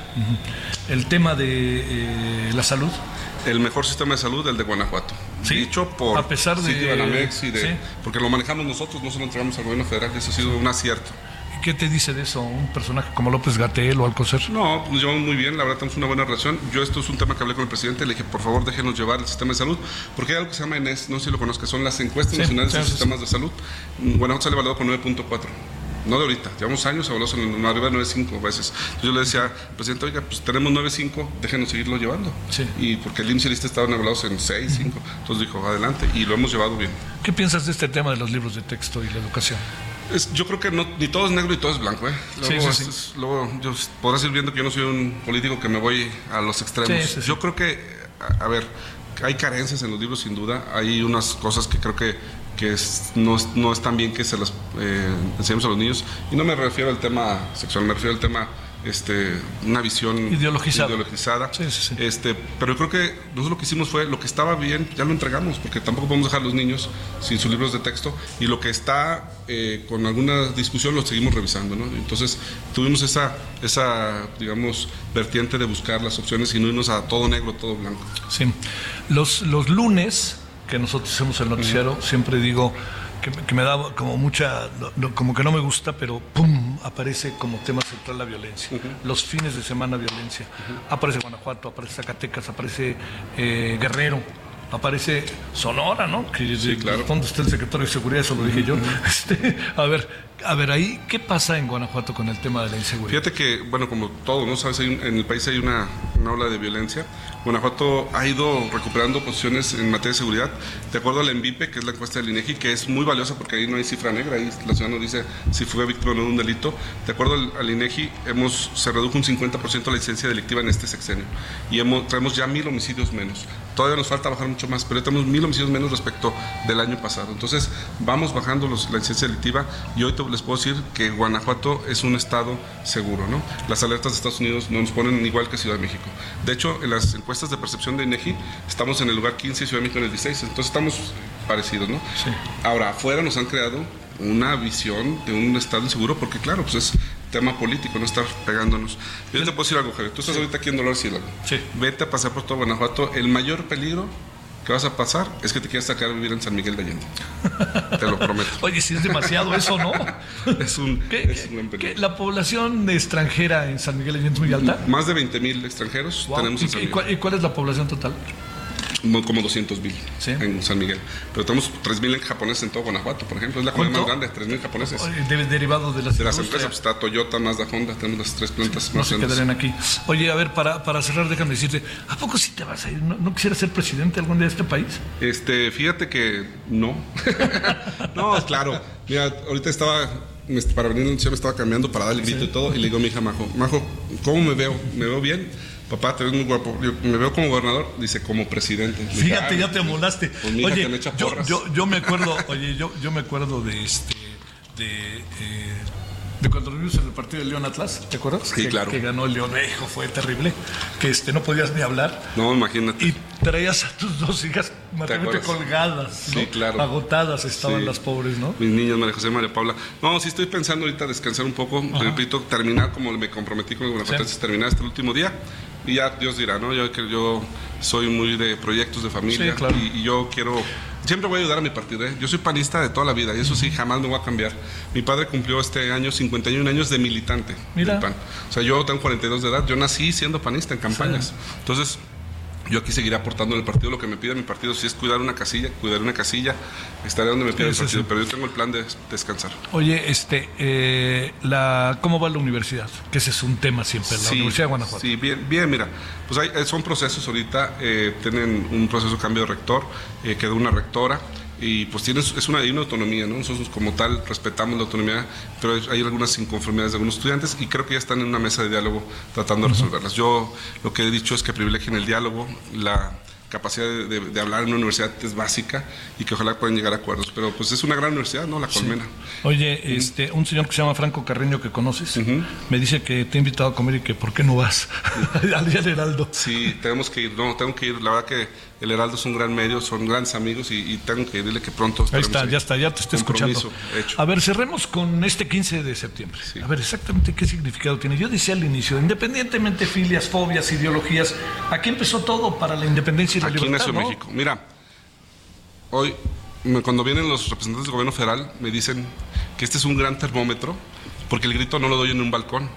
¿El tema de eh, la salud? El mejor sistema de salud, el de Guanajuato. ¿Sí? Dicho por a pesar de, y de porque lo manejamos nosotros, no se lo entregamos al gobierno federal, eso ha sido un acierto. ¿Qué te dice de eso un personaje como López Gatel o Alcocer? No, nos llevamos muy bien, la verdad tenemos una buena relación. Yo esto es un tema que hablé con el presidente, le dije, por favor, déjenos llevar el sistema de salud, porque hay algo que se llama ENES, no sé si lo conozcas, son las encuestas nacionales de sistemas de salud. Guanajuato sale evaluado con 9.4 no de ahorita, llevamos años evaluados en arriba de 9.5 veces. Entonces yo le decía, presidente, oiga, pues tenemos 9.5, déjenos seguirlo llevando. Sí. Y porque el IMSS y estaban evaluados en 6, 5. Entonces dijo, adelante, y lo hemos llevado bien. ¿Qué piensas de este tema de los libros de texto y la educación? Yo creo que no, ni todo es negro y todo es blanco. ¿eh? Luego, sí, sí, luego yo, podrás ir viendo que yo no soy un político que me voy a los extremos. Yo creo que, a, ver, hay carencias en los libros sin duda. Hay unas cosas que creo que, que no, no están bien que se las eh, enseñemos a los niños. Y no me refiero al tema sexual, me refiero al tema este, una visión ideologizada. Este, pero yo creo que nosotros lo que hicimos fue lo que estaba bien, ya lo entregamos, porque tampoco podemos dejar a los niños sin sus libros de texto, y lo que está eh, con alguna discusión lo seguimos revisando. ¿no? Entonces tuvimos esa, esa, digamos, vertiente de buscar las opciones y no irnos a todo negro, todo blanco. Sí. Los, los lunes que nosotros hacemos el noticiero, siempre digo que, me da como mucha, como que no me gusta, pero ¡pum! aparece como tema central la violencia. Los fines de semana violencia. Aparece Guanajuato, aparece Zacatecas, aparece eh, Guerrero aparece Sonora, ¿no? Que sí, claro. ¿Dónde está el secretario de Seguridad? Eso lo dije yo. Este, a ver, a ver, ahí, ¿qué pasa en Guanajuato con el tema de la inseguridad? Fíjate que, bueno, como todo, ¿no? Sabes, en el país hay una, una ola de violencia. Guanajuato ha ido recuperando posiciones en materia de seguridad. De acuerdo a la ENVIPE, que es la encuesta del INEGI, que es muy valiosa porque ahí no hay cifra negra, ahí la ciudad no dice si fue víctima o no de un delito. De acuerdo al, INEGI, hemos, se redujo un 50% la licencia delictiva en este sexenio y hemos, traemos ya mil homicidios menos. Todavía nos falta bajar mucho más, pero tenemos mil homicidios menos respecto del año pasado. Entonces, vamos bajando los, la licencia delictiva y hoy les puedo decir que Guanajuato es un estado seguro, ¿no? Las alertas de Estados Unidos no nos ponen igual que Ciudad de México. De hecho, en las encuestas de percepción de INEGI, estamos en el lugar 15 y Ciudad de México en el 16, entonces estamos parecidos, ¿no? Sí. Ahora, afuera nos han creado una visión de un Estado inseguro, porque claro, pues es tema político, no estar pegándonos. Yo te puedo decir algo, Javier, tú estás ahorita aquí en Dolores Hidalgo. Sí. Vete a pasar por todo Guanajuato, el mayor peligro que vas a pasar es que te quieras sacar a vivir en San Miguel de Allende. Te lo prometo. Oye, si es demasiado eso, ¿no? es un, es un peligro. ¿La población extranjera en San Miguel de Allende es muy alta? Más de 20 mil extranjeros tenemos en San Miguel. ¿Y cuál es la población total? Como 200 mil en San Miguel. Pero tenemos 3 mil japoneses en todo Guanajuato, por ejemplo. Es la comunidad más grande, 3 mil japoneses. derivado de las, de las empresas. Pues, está Toyota, Mazda, Honda, tenemos las tres plantas más no se quedarían aquí. Oye, a ver, para, para cerrar, déjame decirte, ¿a poco sí te vas a ir? ¿No, ¿No, quisieras ser presidente algún día de este país? Este, fíjate que no. no, claro. Mira, ahorita estaba para venir al me estaba cambiando para dar el grito y todo, y le digo a mi hija Majo, Majo, ¿cómo me veo? ¿Me veo bien? Papá, te ves muy guapo. me veo como gobernador, dice como presidente. Fíjate, ya te molaste. Pues oye, me yo, yo, yo, me acuerdo, oye, yo, yo me acuerdo de este, de, eh, de cuando vimos en el partido de León Atlas, ¿te acuerdas? Sí, que, claro. Que ganó el León, hijo, fue terrible, que este, no podías ni hablar. No, imagínate. Y traías a tus dos hijas materialmente colgadas, ¿no? Sí, claro. Agotadas estaban Sí. las pobres, ¿no? Mis niñas, María José y María Paula. No, sí estoy pensando ahorita descansar un poco, repito, terminar como me comprometí con guanajuatenses, Sí. terminar este último día. Y ya Dios dirá, ¿no? Yo yo soy muy de proyectos de familia Sí, claro. y, y yo quiero siempre voy a ayudar a mi partido, ¿eh? Yo soy panista de toda la vida y eso sí jamás me voy a cambiar. Mi padre cumplió este año 51 años de militante Mira. del PAN. O sea, yo tengo 42 de edad, yo nací siendo panista en campañas. Entonces, yo aquí seguiré aportando en el partido lo que me pida mi partido. Si es cuidar una casilla, cuidar una casilla, estaré donde me pida el partido. sí. Pero yo tengo el plan de descansar. Oye, este, eh, la, ¿cómo va la universidad? Que ese es un tema siempre, la Universidad de Guanajuato. Sí, bien, bien mira, pues hay, son procesos ahorita, eh, tienen un proceso de cambio de rector, eh, quedó una rectora y pues tiene, es una, hay una autonomía, ¿no? Nosotros como tal respetamos la autonomía, pero hay, algunas inconformidades de algunos estudiantes y creo que ya están en una mesa de diálogo tratando de resolverlas. Yo lo que he dicho es que privilegien el diálogo, la capacidad de, de- de hablar en una universidad es básica y que ojalá puedan llegar a acuerdos, pero pues es una gran universidad, ¿no? La Colmena. Oye, este, un señor que se llama Franco Carreño que conoces, me dice que te ha invitado a comer y que ¿por qué no vas al día del Heraldo? Sí, tenemos que ir, no, tengo que ir. La verdad que el Heraldo es un gran medio, son grandes amigos y, y tengo que dile que pronto. Ahí está, ya está, ya te estoy escuchando. Hecho. A ver, cerremos con este 15 de septiembre. Sí. A ver, exactamente qué significado tiene. Yo decía al inicio, independientemente de filias, fobias, ideologías, aquí empezó todo para la independencia y la Aquí libertad, nació ¿no? México. Mira, hoy me- cuando vienen los representantes del gobierno federal me dicen que este es un gran termómetro porque el grito no lo doy en un balcón.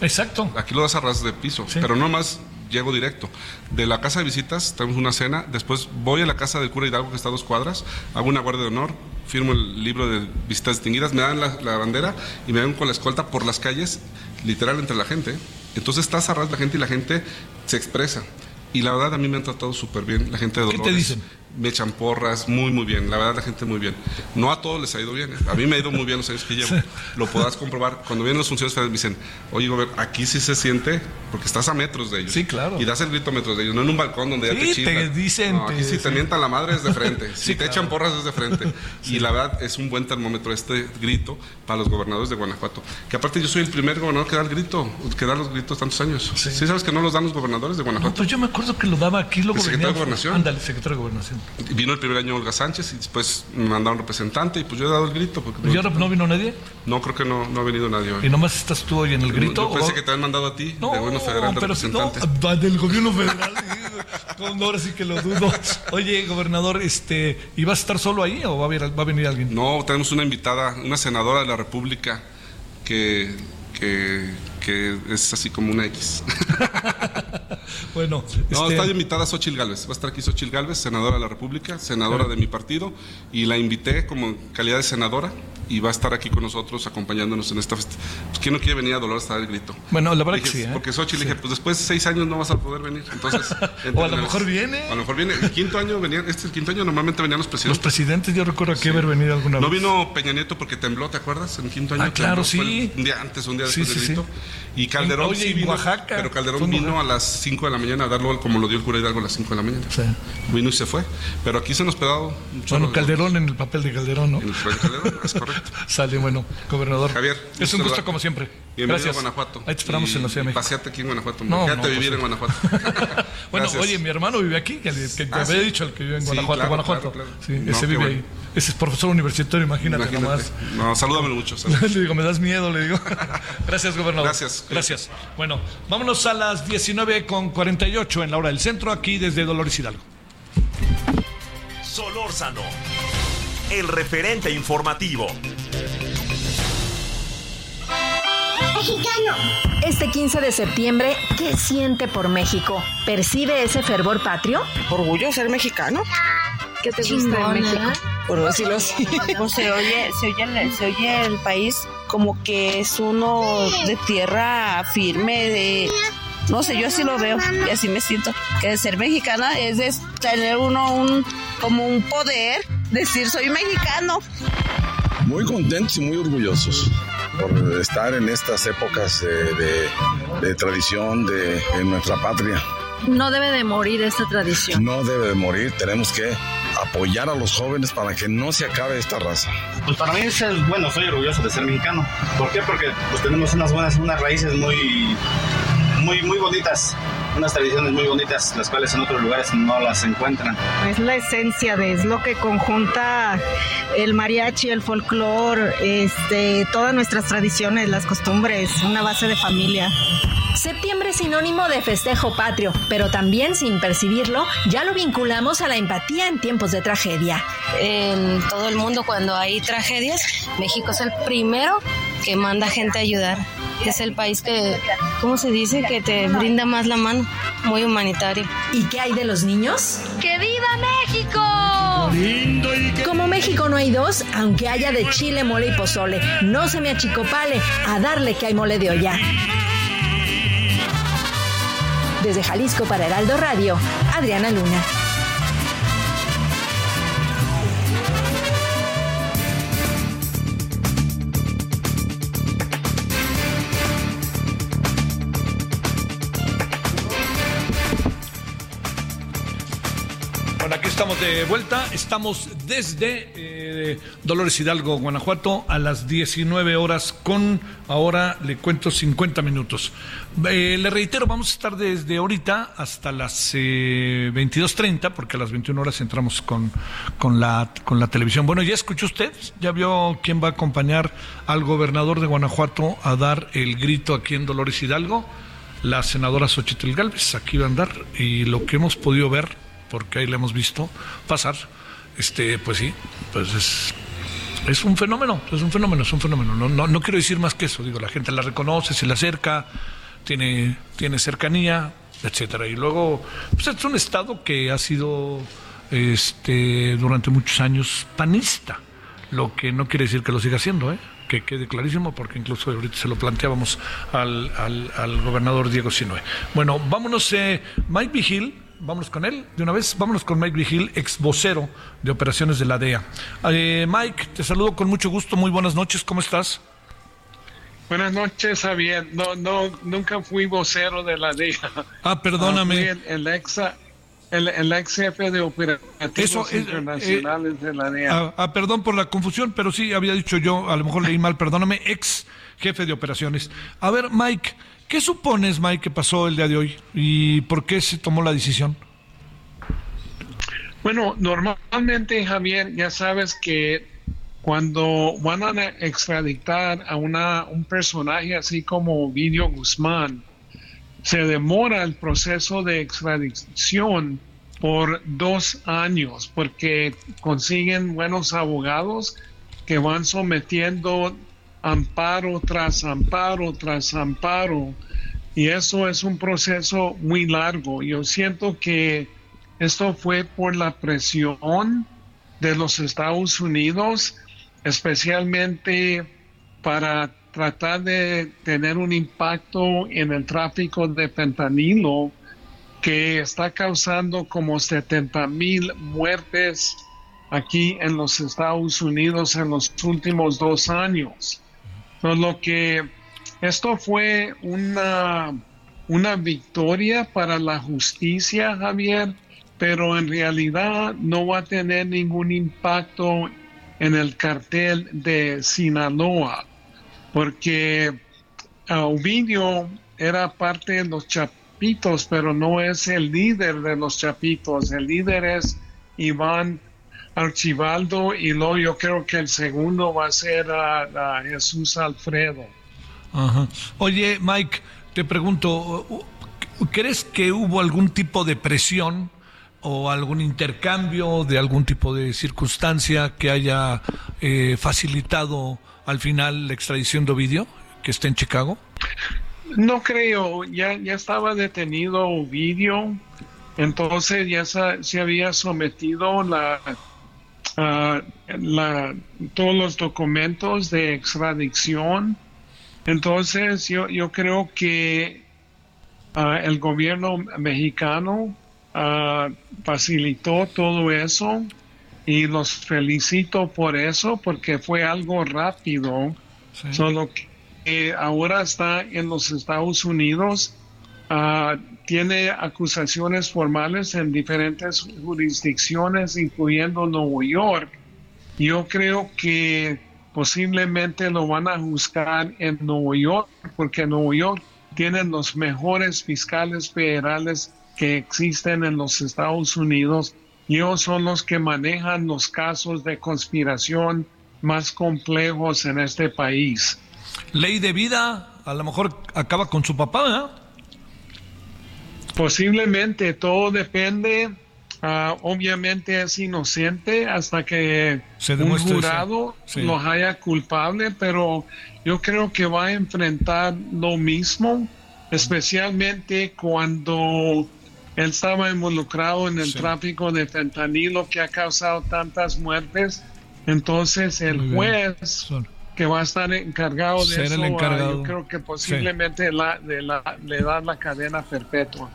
Exacto. Aquí lo das a ras de piso, Sí. pero no más llego directo. De la casa de visitas tenemos una cena, después voy a la casa del cura Hidalgo que está a dos cuadras, hago una guardia de honor, firmo el libro de visitas distinguidas, me dan la, la bandera y me ven con la escolta por las calles, literal entre la gente. Entonces estás a ras de la gente y la gente se expresa. Y la verdad a mí me han tratado súper bien, la gente de ¿Qué te Dolores. dicen? Me echan porras, muy, muy bien. La verdad, la gente muy bien. No a todos les ha ido bien. ¿eh? A mí me ha ido muy bien los años que llevo. Lo podrás comprobar. Cuando vienen los funcionarios federales me dicen, oye, Gober, aquí sí se siente, porque estás a metros de ellos. Sí, claro. Y das el grito a metros de ellos, no en un balcón donde ya Sí, te te chiflan. dicen, No, aquí te- si te sí. mientan la madre es de frente. Sí, si te claro. echan porras es de frente. Y la verdad, es un buen termómetro este grito para los gobernadores de Guanajuato. Que aparte yo soy el primer gobernador que da el grito, que da los gritos tantos años. Sí. Sí, sabes que no los dan los gobernadores de No, Guanajuato. pues yo me acuerdo que lo daba aquí, ¿El secretario de Gobernación? Ándale, secretario de Gobernación. Vino el primer año Olga Sánchez y después me mandaron representante y pues yo he dado el grito. Porque ¿Y ahora no vino nadie? No, creo que no, no ha venido nadie hoy. ¿Y nomás estás tú hoy en el grito? Yo pensé o- que te habían mandado a ti, No, de gobierno federal, de pero si no, representante. ah, del gobierno federal. no, ahora sí que lo dudo. Oye, gobernador, este, ¿y vas a estar solo ahí o va a, haber- va a venir alguien? No, tenemos una invitada, una senadora de la República que, que, que es así como una X. Bueno, No, este, está invitada Xochil Gálvez. Va a estar aquí Xochil Gálvez, senadora de la República, senadora de mi partido, y la invité como calidad de senadora y va a estar aquí con nosotros acompañándonos en esta festa. Pues, ¿Quién no quiere venir a Dolores a dar el grito? Bueno, la verdad Dije, que sí, ¿eh? Porque Xochitl le dije, pues después de seis años no vas a poder venir. Entonces, O a lo mejor viene. A lo mejor viene. El quinto año venían, este es el quinto año, normalmente venían los los presidentes. presidentes, yo recuerdo aquí haber venido alguna No vez. vino Peña Nieto porque tembló, ¿te acuerdas? En quinto año. Ah, claro, tembló. Sí. Un día antes, un día Sí, después sí, del grito. Y Calderón Oye, sí vino. Oaxaca. Pero Calderón vino Oaxaca. a las 5 de la mañana a darlo como lo dio el cura Hidalgo a las 5 de la mañana. Sí. Vino y se fue. Pero aquí se nos chorro Bueno, de- Calderón en el papel de Calderón, ¿no? En el papel de Calderón, es correcto. Sale, bueno, gobernador. Javier, Es un gusto como siempre. Bienvenido Gracias. a Guanajuato. Ahí te esperamos Y- en la Ciudad de y México. Paseate aquí en Guanajuato. No, Quédate no, a vivir por en Guanajuato. Bueno, oye, mi hermano vive aquí, que, que te Ah, había sí. dicho el que vive en Sí, Guanajuato, claro, Guanajuato. claro, claro. Sí, No, ese vive bueno. ahí. Ese es profesor universitario, imagínate, Imagínate. nomás. No, salúdame mucho. le digo, me das miedo, le digo. Gracias, gobernador. Gracias. Gracias. Bueno, vámonos a las 19 con 48 en la hora del centro, aquí desde Dolores Hidalgo. Solórzano, el referente informativo. Mexicano. Este 15 de septiembre, ¿qué siente por México? ¿Percibe ese fervor patrio? orgullo ser mexicano, ¿Qué te gusta de México? por decirlo así. Pues se oye, se oye, el- se oye el país como que es uno de tierra firme, de no sé, yo así lo veo y así me siento. Que de ser mexicana es de tener uno un como un poder, decir soy mexicano. Muy contentos y muy orgullosos por estar en estas épocas de, de- de tradición de, en nuestra patria. No debe de morir esta tradición. No debe de morir, tenemos que apoyar a los jóvenes para que no se acabe esta raza. Pues para mí es bueno, soy orgulloso de ser mexicano. ¿Por qué? Porque pues tenemos unas buenas, unas raíces muy, muy, muy bonitas unas tradiciones muy bonitas, las cuales en otros lugares no las encuentran. Es la esencia de, es lo que conjunta el mariachi, el folclore, este, todas nuestras tradiciones, las costumbres, una base de familia. Septiembre es sinónimo de festejo patrio, pero también sin percibirlo, ya lo vinculamos a la empatía en tiempos de tragedia. En todo el mundo cuando hay tragedias, México es el primero que manda gente a ayudar. Es el país que, ¿cómo se dice? Que te brinda más la mano, muy humanitario. ¿Y qué hay de los niños? ¡Que viva México! Como México no hay dos, aunque haya de chile, mole y pozole, no se me achicopale a darle que hay mole de olla. Desde Jalisco para Heraldo Radio, Adriana Luna. De vuelta. Estamos desde eh, Dolores Hidalgo, Guanajuato, a las 19 horas con, ahora le cuento, 50 minutos. Eh, le reitero, vamos a estar desde ahorita hasta las 22.30, eh, porque a las 21 horas entramos con, con, la, con la televisión. Bueno, ya escuchó usted, ya vio quién va a acompañar al gobernador de Guanajuato a dar el grito aquí en Dolores Hidalgo. La senadora Xochitl Galvez, aquí va a andar, y lo que hemos podido ver porque ahí le hemos visto pasar, este, pues sí, pues es, es un fenómeno, es un fenómeno, es un fenómeno. No, no, no quiero decir más que eso, digo, la gente la reconoce, se le acerca, tiene, tiene cercanía, etcétera. Y luego, pues es un estado que ha sido este durante muchos años panista, lo que no quiere decir que lo siga siendo, ¿eh? que quede clarísimo, porque incluso ahorita se lo planteábamos al, al, gobernador Diego Sinoe. Bueno, vámonos, eh, Mike Vigil, vámonos con él de una vez. Vámonos con Mike Vigil, ex vocero de operaciones de la DEA. Eh, Mike, te saludo con mucho gusto. Muy buenas noches. ¿Cómo estás? Buenas noches, Javier. No, no, nunca fui vocero de la DEA. Ah, perdóname. Ah, el, ex, el, ex jefe de operativos eh, internacionales de la DEA. Ah, ah, perdón por la confusión, pero sí había dicho yo, a lo mejor leí mal, perdóname, ex jefe de operaciones. A ver, Mike. ¿Qué supones, Mike, que pasó el día de hoy y por qué se tomó la decisión? Bueno, normalmente, Javier, ya sabes que cuando van a extraditar a una, un personaje así como Ovidio Guzmán, se demora el proceso de extradición por dos años porque consiguen buenos abogados que van sometiendo amparo tras amparo tras amparo. Y eso es un proceso muy largo. Yo siento que esto fue por la presión de los Estados Unidos, especialmente para tratar de tener un impacto en el tráfico de fentanilo que está causando como 70 mil muertes aquí en los Estados Unidos en los últimos dos años lo que esto fue una, una victoria para la justicia, Javier, pero en realidad no va a tener ningún impacto en el cartel de Sinaloa, porque uh, Ovidio era parte de los chapitos, pero no es el líder de los chapitos, el líder es Iván Archibaldo y luego yo creo que el segundo va a ser a, Jesús Alfredo. Oye, Mike, te pregunto, ¿crees que hubo algún tipo de presión o algún intercambio de algún tipo de circunstancia que haya eh, facilitado al final la extradición de Ovidio, que está en Chicago? No creo, ya, ya estaba detenido Ovidio, entonces ya se había sometido la Ah, la, todos los documentos de extradición. Entonces yo, yo creo que ah, el gobierno mexicano ah, facilitó todo eso y los felicito por eso porque fue algo rápido. Solo que ahora está en los Estados Unidos tiene acusaciones formales en diferentes jurisdicciones, incluyendo Nueva York. Yo creo que posiblemente lo van a juzgar en Nueva York, porque Nueva York tiene los mejores fiscales federales que existen en los Estados Unidos. Ellos son los que manejan los casos de conspiración más complejos en este país. Ley de vida, a lo mejor acaba con su papá, ¿eh? Posiblemente, todo depende. Ah, obviamente es inocente hasta que Se un jurado Sí. lo haya culpable, pero yo creo que va a enfrentar lo mismo, especialmente cuando él estaba involucrado en el Sí. tráfico de fentanilo que ha causado tantas muertes. Entonces Muy el bien. juez que va a estar encargado de Ser eso, el ah, encargado. yo creo que posiblemente la- de la- le da la cadena perpetua.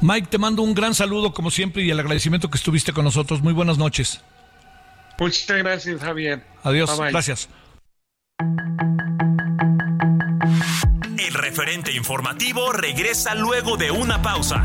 Mike, te mando un gran saludo como siempre y el agradecimiento que estuviste con nosotros. Muy buenas noches. Muchas gracias, Javier. Adiós. Bye, bye. Gracias. El referente informativo regresa luego de una pausa.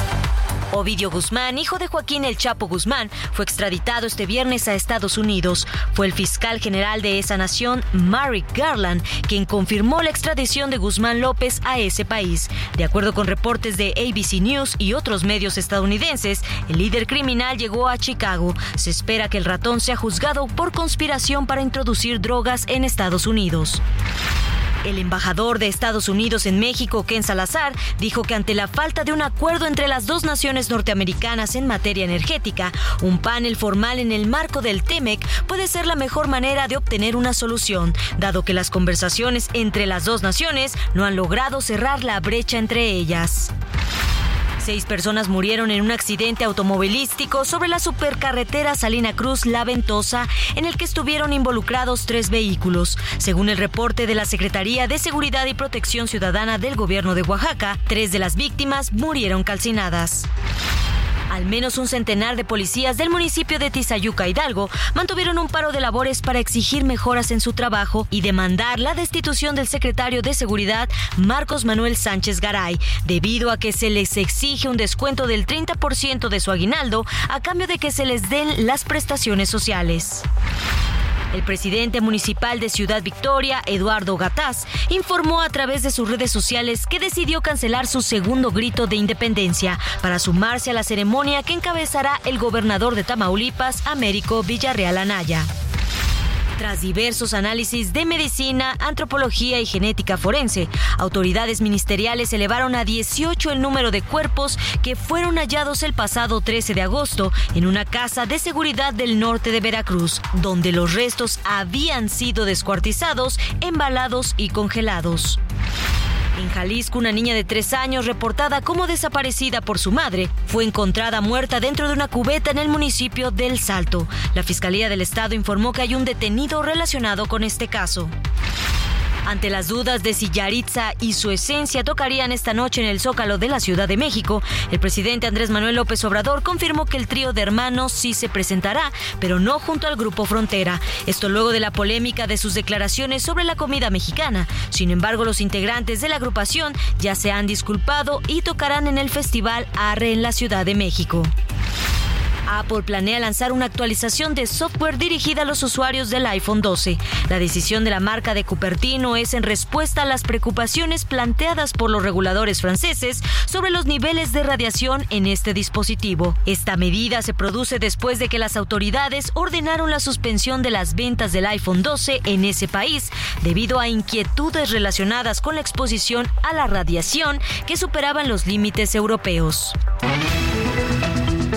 Ovidio Guzmán, hijo de Joaquín El Chapo Guzmán, fue extraditado este viernes a Estados Unidos. Fue el fiscal general de esa nación, Merrick Garland, quien confirmó la extradición de Guzmán López a ese país. De acuerdo con reportes de ABC News y otros medios estadounidenses, el líder criminal llegó a Chicago. Se espera que el ratón sea juzgado por conspiración para introducir drogas en Estados Unidos. El embajador de Estados Unidos en México, Ken Salazar, dijo que ante la falta de un acuerdo entre las dos naciones norteamericanas en materia energética, un panel formal en el marco del TEMEC puede ser la mejor manera de obtener una solución, dado que las conversaciones entre las dos naciones no han logrado cerrar la brecha entre ellas. Seis personas murieron en un accidente automovilístico sobre la supercarretera Salina Cruz La Ventosa, en el que estuvieron involucrados tres vehículos. Según el reporte de la Secretaría de Seguridad y Protección Ciudadana del Gobierno de Oaxaca, tres de las víctimas murieron calcinadas. Al menos un centenar de policías del municipio de Tizayuca, Hidalgo, mantuvieron un paro de labores para exigir mejoras en su trabajo y demandar la destitución del secretario de Seguridad, Marcos Manuel Sánchez Garay, debido a que se les exige un descuento del 30% de su aguinaldo a cambio de que se les den las prestaciones sociales. El presidente municipal de Ciudad Victoria, Eduardo Gataz, informó a través de sus redes sociales que decidió cancelar su segundo grito de independencia para sumarse a la ceremonia que encabezará el gobernador de Tamaulipas, Américo Villarreal Anaya. Tras diversos análisis de medicina, antropología y genética forense, autoridades ministeriales elevaron a 18 el número de cuerpos que fueron hallados el pasado 13 de agosto en una casa de seguridad del norte de Veracruz, donde los restos habían sido descuartizados, embalados y congelados. En Jalisco, una niña de tres años, reportada como desaparecida por su madre, fue encontrada muerta dentro de una cubeta en el municipio del Salto. La Fiscalía del Estado informó que hay un detenido relacionado con este caso. Ante las dudas de si Yaritza y su esencia tocarían esta noche en el Zócalo de la Ciudad de México, el presidente Andrés Manuel López Obrador confirmó que el trío de hermanos sí se presentará, pero no junto al Grupo Frontera. Esto luego de la polémica de sus declaraciones sobre la comida mexicana. Sin embargo, los integrantes de la agrupación ya se han disculpado y tocarán en el Festival Arre en la Ciudad de México. Apple planea lanzar una actualización de software dirigida a los usuarios del iPhone 12. La decisión de la marca de Cupertino es en respuesta a las preocupaciones planteadas por los reguladores franceses sobre los niveles de radiación en este dispositivo. Esta medida se produce después de que las autoridades ordenaron la suspensión de las ventas del iPhone 12 en ese país debido a inquietudes relacionadas con la exposición a la radiación que superaban los límites europeos.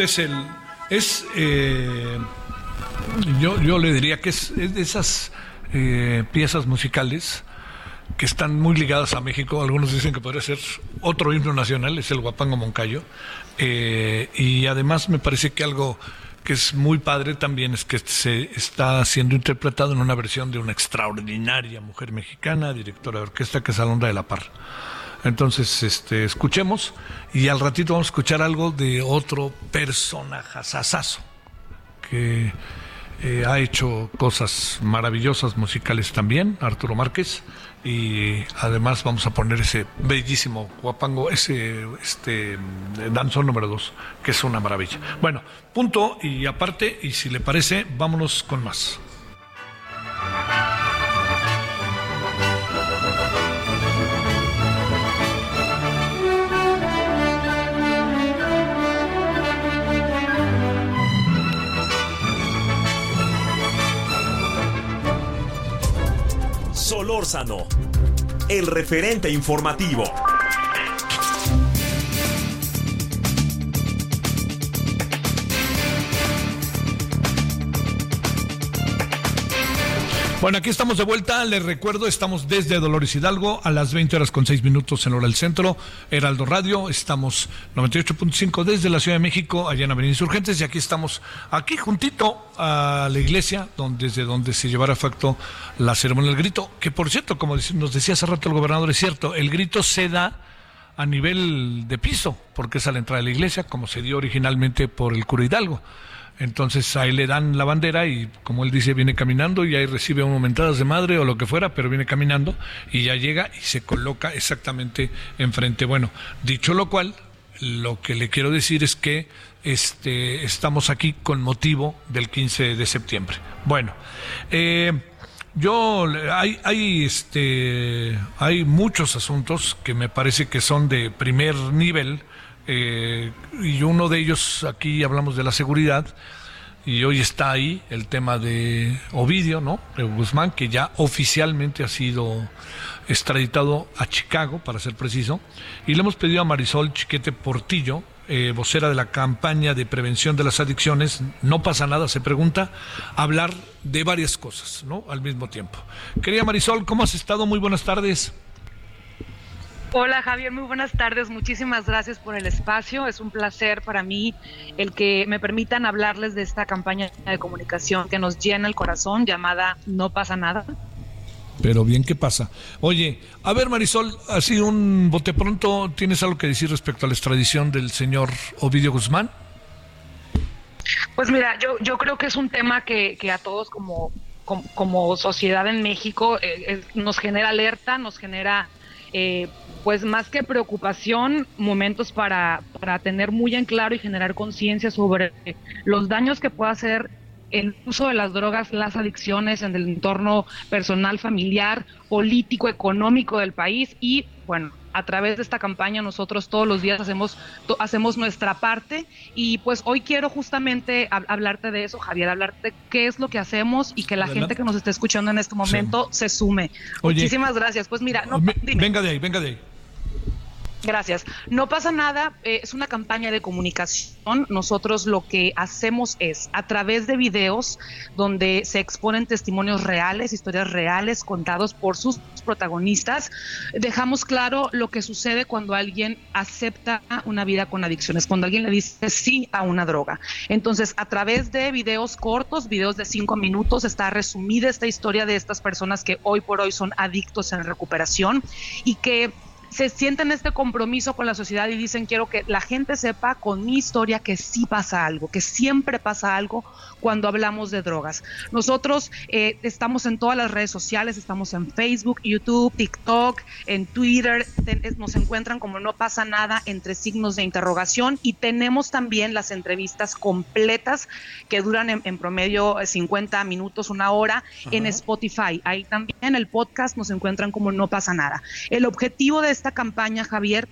Este es el. Es. Eh, yo, yo le diría que es, de esas eh, piezas musicales que están muy ligadas a México. Algunos dicen que podría ser otro himno nacional, es el Guapango Moncayo. Eh, y además me parece que algo que es muy padre también es que se está siendo interpretado en una versión de una extraordinaria mujer mexicana, directora de orquesta, que es Alondra de la Par. Entonces, este, escuchemos y al ratito vamos a escuchar algo de otro personajazazazo que eh, ha hecho cosas maravillosas musicales también, Arturo Márquez, y además vamos a poner ese bellísimo guapango, ese este danzón número dos, que es una maravilla. Bueno, punto y aparte, y si le parece, vámonos con más. Solórzano, el referente informativo. Bueno, aquí estamos de vuelta. Les recuerdo, estamos desde Dolores Hidalgo a las 20 horas con 6 minutos en hora del centro, Heraldo Radio. Estamos 98.5 desde la Ciudad de México, allá en Avenida Insurgentes. Y aquí estamos, aquí juntito a la iglesia, donde, desde donde se llevará a facto la ceremonia del grito. Que por cierto, como nos decía hace rato el gobernador, es cierto, el grito se da a nivel de piso, porque es a la entrada de la iglesia, como se dio originalmente por el cura Hidalgo. Entonces ahí le dan la bandera y como él dice, viene caminando y ahí recibe un momentadas de madre o lo que fuera, pero viene caminando y ya llega y se coloca exactamente enfrente. Bueno, dicho lo cual, lo que le quiero decir es que este, estamos aquí con motivo del 15 de septiembre. Bueno, eh, yo hay, hay, este, hay muchos asuntos que me parece que son de primer nivel eh, y uno de ellos, aquí hablamos de la seguridad, y hoy está ahí el tema de Ovidio, ¿no? De Guzmán, que ya oficialmente ha sido extraditado a Chicago, para ser preciso, y le hemos pedido a Marisol Chiquete Portillo, eh, vocera de la campaña de prevención de las adicciones, no pasa nada, se pregunta, hablar de varias cosas, ¿no? Al mismo tiempo. Querida Marisol, ¿cómo has estado? Muy buenas tardes. Hola Javier, muy buenas tardes. Muchísimas gracias por el espacio. Es un placer para mí el que me permitan hablarles de esta campaña de comunicación que nos llena el corazón llamada No pasa nada. Pero bien, ¿qué pasa? Oye, a ver Marisol, así un bote pronto, ¿tienes algo que decir respecto a la extradición del señor Ovidio Guzmán? Pues mira, yo, yo creo que es un tema que, que a todos como, como, sociedad en México eh, nos genera alerta, nos genera eh, pues más que preocupación, momentos para, para tener muy en claro y generar conciencia sobre los daños que puede hacer el uso de las drogas, las adicciones en el entorno personal, familiar, político, económico del país y bueno, a través de esta campaña nosotros todos los días hacemos hacemos nuestra parte y pues hoy quiero justamente hablarte de eso, Javier, hablarte de qué es lo que hacemos y que la gente que nos está escuchando en este momento se sume. Muchísimas gracias. Pues mira, no, venga de ahí, venga de ahí. Gracias. No pasa nada, eh, es una campaña de comunicación. Nosotros lo que hacemos es, a través de videos donde se exponen testimonios reales, historias reales contados por sus protagonistas, dejamos claro lo que sucede cuando alguien acepta una vida con adicciones, cuando alguien le dice sí a una droga. Entonces, a través de videos cortos, videos de cinco minutos, está resumida esta historia de estas personas que hoy por hoy son adictos en recuperación y que se sienten este compromiso con la sociedad y dicen quiero que la gente sepa con mi historia que sí pasa algo, que siempre pasa algo cuando hablamos de drogas. Nosotros eh, estamos en todas las redes sociales, estamos en Facebook, YouTube, TikTok, en Twitter, nos encuentran como no pasa nada entre signos de interrogación y tenemos también las entrevistas completas que duran en, promedio 50 minutos, una hora en Spotify. Ahí también el podcast nos encuentran como no pasa nada. El objetivo de esta campaña, Javier,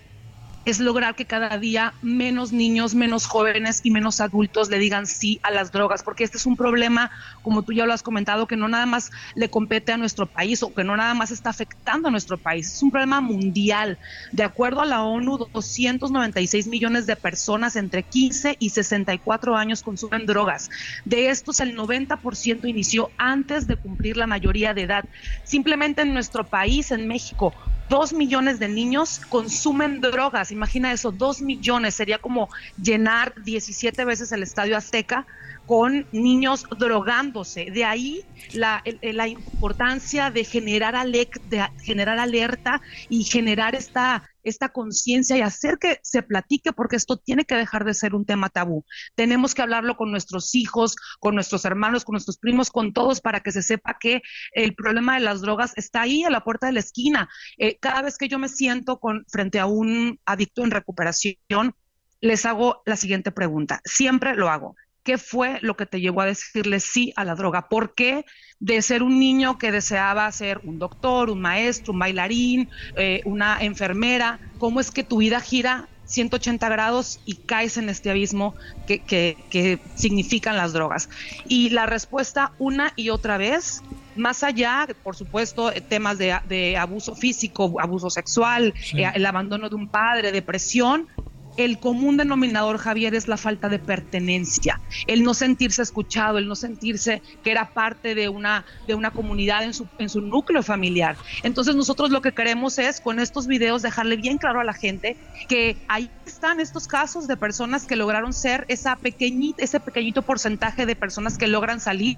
es lograr que cada día menos niños, menos jóvenes y menos adultos le digan sí a las drogas, porque este es un problema, como tú ya lo has comentado, que no nada más le compete a nuestro país o que no nada más está afectando a nuestro país, es un problema mundial. De acuerdo a la ONU, 296 millones de personas entre 15 y 64 años consumen drogas. De estos, el 90% inició antes de cumplir la mayoría de edad. Simplemente en nuestro país, en México, dos millones de niños consumen drogas. Imagina eso, dos millones. Sería como llenar 17 veces el Estadio Azteca con niños drogándose. De ahí la, importancia de generar, de generar alerta y generar esta esta conciencia y hacer que se platique, porque esto tiene que dejar de ser un tema tabú. Tenemos que hablarlo con nuestros hijos, con nuestros hermanos, con nuestros primos, con todos, para que se sepa que el problema de las drogas está ahí a la puerta de la esquina. Eh, cada vez que yo me siento con, frente a un adicto en recuperación, les hago la siguiente pregunta. Siempre lo hago. ¿Qué fue lo que te llevó a decirle sí a la droga? ¿Por qué de ser un niño que deseaba ser un doctor, un maestro, un bailarín, eh, una enfermera, cómo es que tu vida gira 180 grados y caes en este abismo que, que, significan las drogas? Y la respuesta una y otra vez más allá, por supuesto, temas de, abuso físico, abuso sexual, eh, el abandono de un padre, depresión, el común denominador, Javier, es la falta de pertenencia, el no sentirse escuchado, el no sentirse que era parte de una, de una comunidad en su, en su núcleo familiar. Entonces nosotros lo que queremos es con estos videos dejarle bien claro a la gente que ahí están estos casos de personas que lograron ser esa pequeñita, ese pequeñito porcentaje de personas que logran salir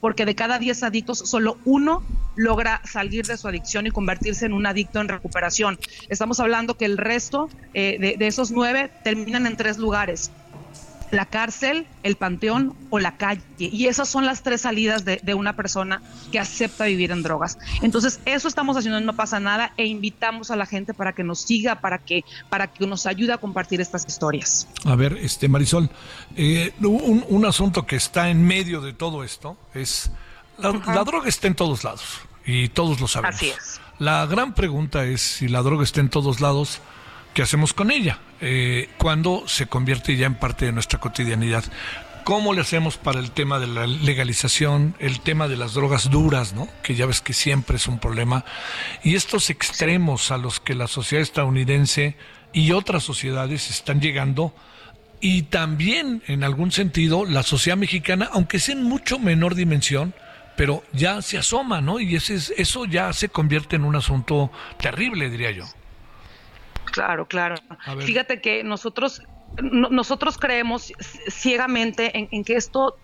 porque de cada 10 adictos solo uno logra salir de su adicción y convertirse en un adicto en recuperación. Estamos hablando que el resto eh, de, esos nueve terminan en tres lugares la cárcel, el panteón o la calle. Y esas son las tres salidas de, una persona que acepta vivir en drogas. Entonces, eso estamos haciendo No pasa nada e invitamos a la gente para que nos siga, para que, para que nos ayude a compartir estas historias. A ver, este Marisol, eh, un, un, asunto que está en medio de todo esto es la, la droga está en todos lados y todos lo sabemos. Así es. La gran pregunta es si la droga está en todos lados ¿qué hacemos con ella? Eh, cuando se convierte ya en parte de nuestra cotidianidad. ¿Cómo le hacemos para el tema de la legalización, el tema de las drogas duras, ¿no? que ya ves que siempre es un problema, y estos extremos a los que la sociedad estadounidense y otras sociedades están llegando, y también en algún sentido la sociedad mexicana, aunque sea en mucho menor dimensión, pero ya se asoma, ¿no? Y ese, eso ya se convierte en un asunto terrible, diría yo. Claro, claro. Fíjate que nosotros, nosotros creemos ciegamente en, que esto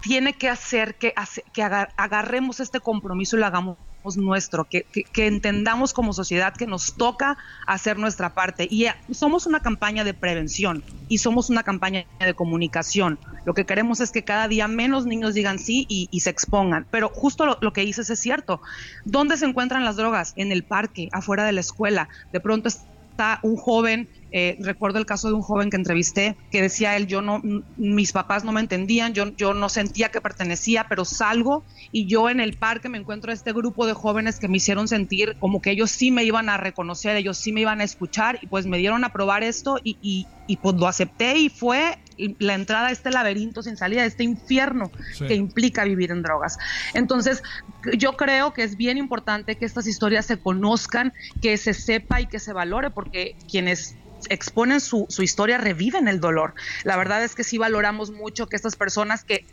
tiene que hacer que, que agarremos este compromiso y lo hagamos nuestro, que, que, entendamos como sociedad que nos toca hacer nuestra parte. Y eh, somos una campaña de prevención y somos una campaña de comunicación. Lo que queremos es que cada día menos niños digan sí y, se expongan. Pero justo lo, lo, que dices es cierto. ¿Dónde se encuentran las drogas? En el parque, afuera de la escuela. De pronto un joven eh, recuerdo el caso de un joven que entrevisté que decía él, yo no, mis papás no me entendían, yo, yo no sentía que pertenecía, pero salgo y yo en el parque me encuentro a este grupo de jóvenes que me hicieron sentir como que ellos sí me iban a reconocer, ellos sí me iban a escuchar y pues me dieron a probar esto y, y, y pues lo acepté y fue la entrada a este laberinto sin salida, a este infierno que implica vivir en drogas. Entonces, yo creo que es bien importante que estas historias se conozcan, que se sepa y que se valore, porque quienes exponen su, su historia reviven el dolor. La verdad es que sí valoramos mucho que estas personas que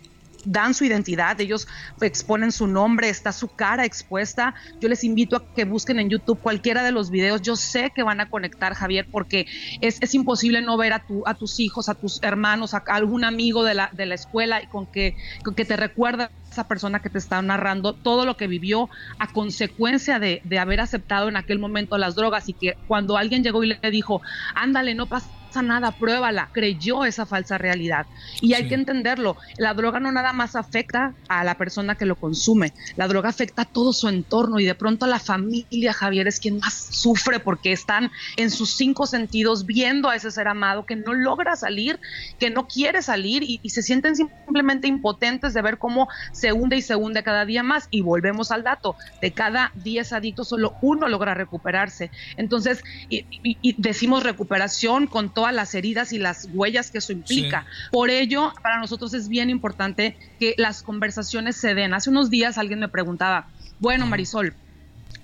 dan su identidad, ellos exponen su nombre, está su cara expuesta. Yo les invito a que busquen en YouTube cualquiera de los videos. Yo sé que van a conectar, Javier, porque es, es imposible no ver a, tu, a tus hijos, a tus hermanos, a, algún amigo de la, de la escuela y con que, con que te recuerda esa persona que te está narrando todo lo que vivió a consecuencia de, de haber aceptado en aquel momento las drogas y que cuando alguien llegó y le dijo, ándale, no pasa nada, pruébala, creyó esa falsa realidad. Y hay que entenderlo, la droga no nada más afecta a la persona que lo consume, la droga afecta a todo su entorno y de pronto a la familia, Javier, es quien más sufre porque están en sus cinco sentidos viendo a ese ser amado que no logra salir, que no quiere salir y, se sienten simplemente impotentes de ver cómo se hunde y se hunde cada día más. Y volvemos al dato, de cada 10 adictos solo uno logra recuperarse. Entonces, y, y decimos recuperación con todas las heridas y las huellas que eso implica. Por ello, para nosotros es bien importante que las conversaciones se den. Hace unos días alguien me preguntaba, bueno, Marisol,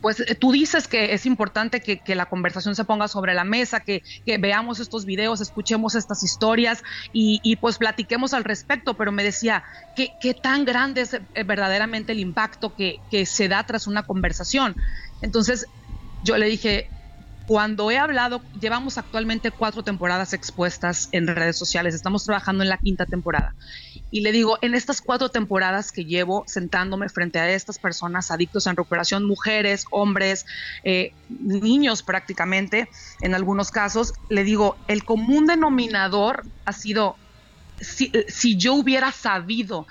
pues eh, tú dices que es importante que, la conversación se ponga sobre la mesa, que, veamos estos videos, escuchemos estas historias y, pues platiquemos al respecto, pero me decía, ¿qué, qué tan grande es eh, verdaderamente el impacto que, que se da tras una conversación? Entonces yo le dije, cuando he hablado, llevamos actualmente cuatro temporadas expuestas en redes sociales, estamos trabajando en la quinta temporada. Y le digo, en estas cuatro temporadas que llevo sentándome frente a estas personas adictos en recuperación, mujeres, hombres, eh, niños prácticamente, en algunos casos, le digo, el común denominador ha sido, si, si yo hubiera sabido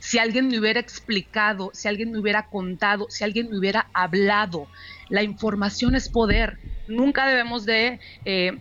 si alguien me hubiera explicado, si alguien me hubiera contado, si alguien me hubiera hablado. La información es poder nunca debemos de, eh,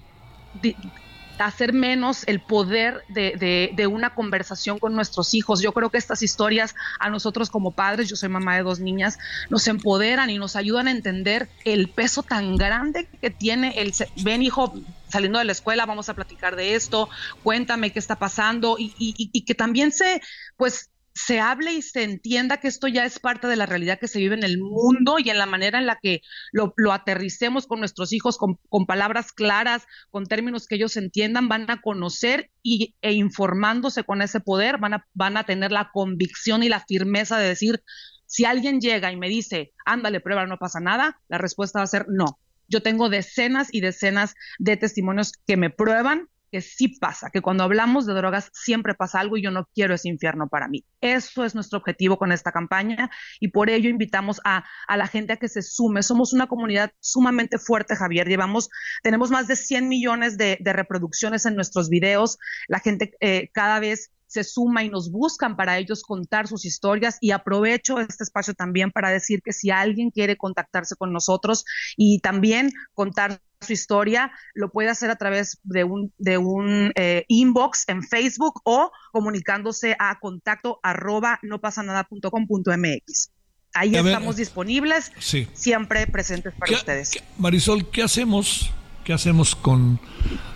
hacer menos el poder de, una conversación con nuestros hijos. Yo creo que estas historias a nosotros como padres, yo soy mamá de dos niñas, nos empoderan y nos ayudan a entender el peso tan grande que tiene el, ven hijo, saliendo de la escuela, vamos a platicar de esto, cuéntame qué está pasando y, y que también se, pues, se hable y se entienda que esto ya es parte de la realidad que se vive en el mundo y en la manera en la que lo, aterricemos con nuestros hijos con, palabras claras, con términos que ellos entiendan, van a conocer y, e informándose con ese poder, van a, van a tener la convicción y la firmeza de decir, si alguien llega y me dice, ándale, prueba, no pasa nada, la respuesta va a ser no. Yo tengo decenas y decenas de testimonios que me prueban que sí pasa, que cuando hablamos de drogas siempre pasa algo y yo no quiero ese infierno para mí. Eso es nuestro objetivo con esta campaña y por ello invitamos a, la gente a que se sume. Somos una comunidad sumamente fuerte, Javier. Llevamos, tenemos más de 100 millones de, reproducciones en nuestros videos. La gente eh, cada vez se suma y nos buscan para ellos contar sus historias y aprovecho este espacio también para decir que si alguien quiere contactarse con nosotros y también contar su historia, lo puede hacer a través de un, de un eh, inbox en Facebook o comunicándose a contacto arroba no pasa nada mx. Ahí estamos disponibles, siempre presentes para ustedes. Marisol, ¿qué hacemos? ¿Qué hacemos con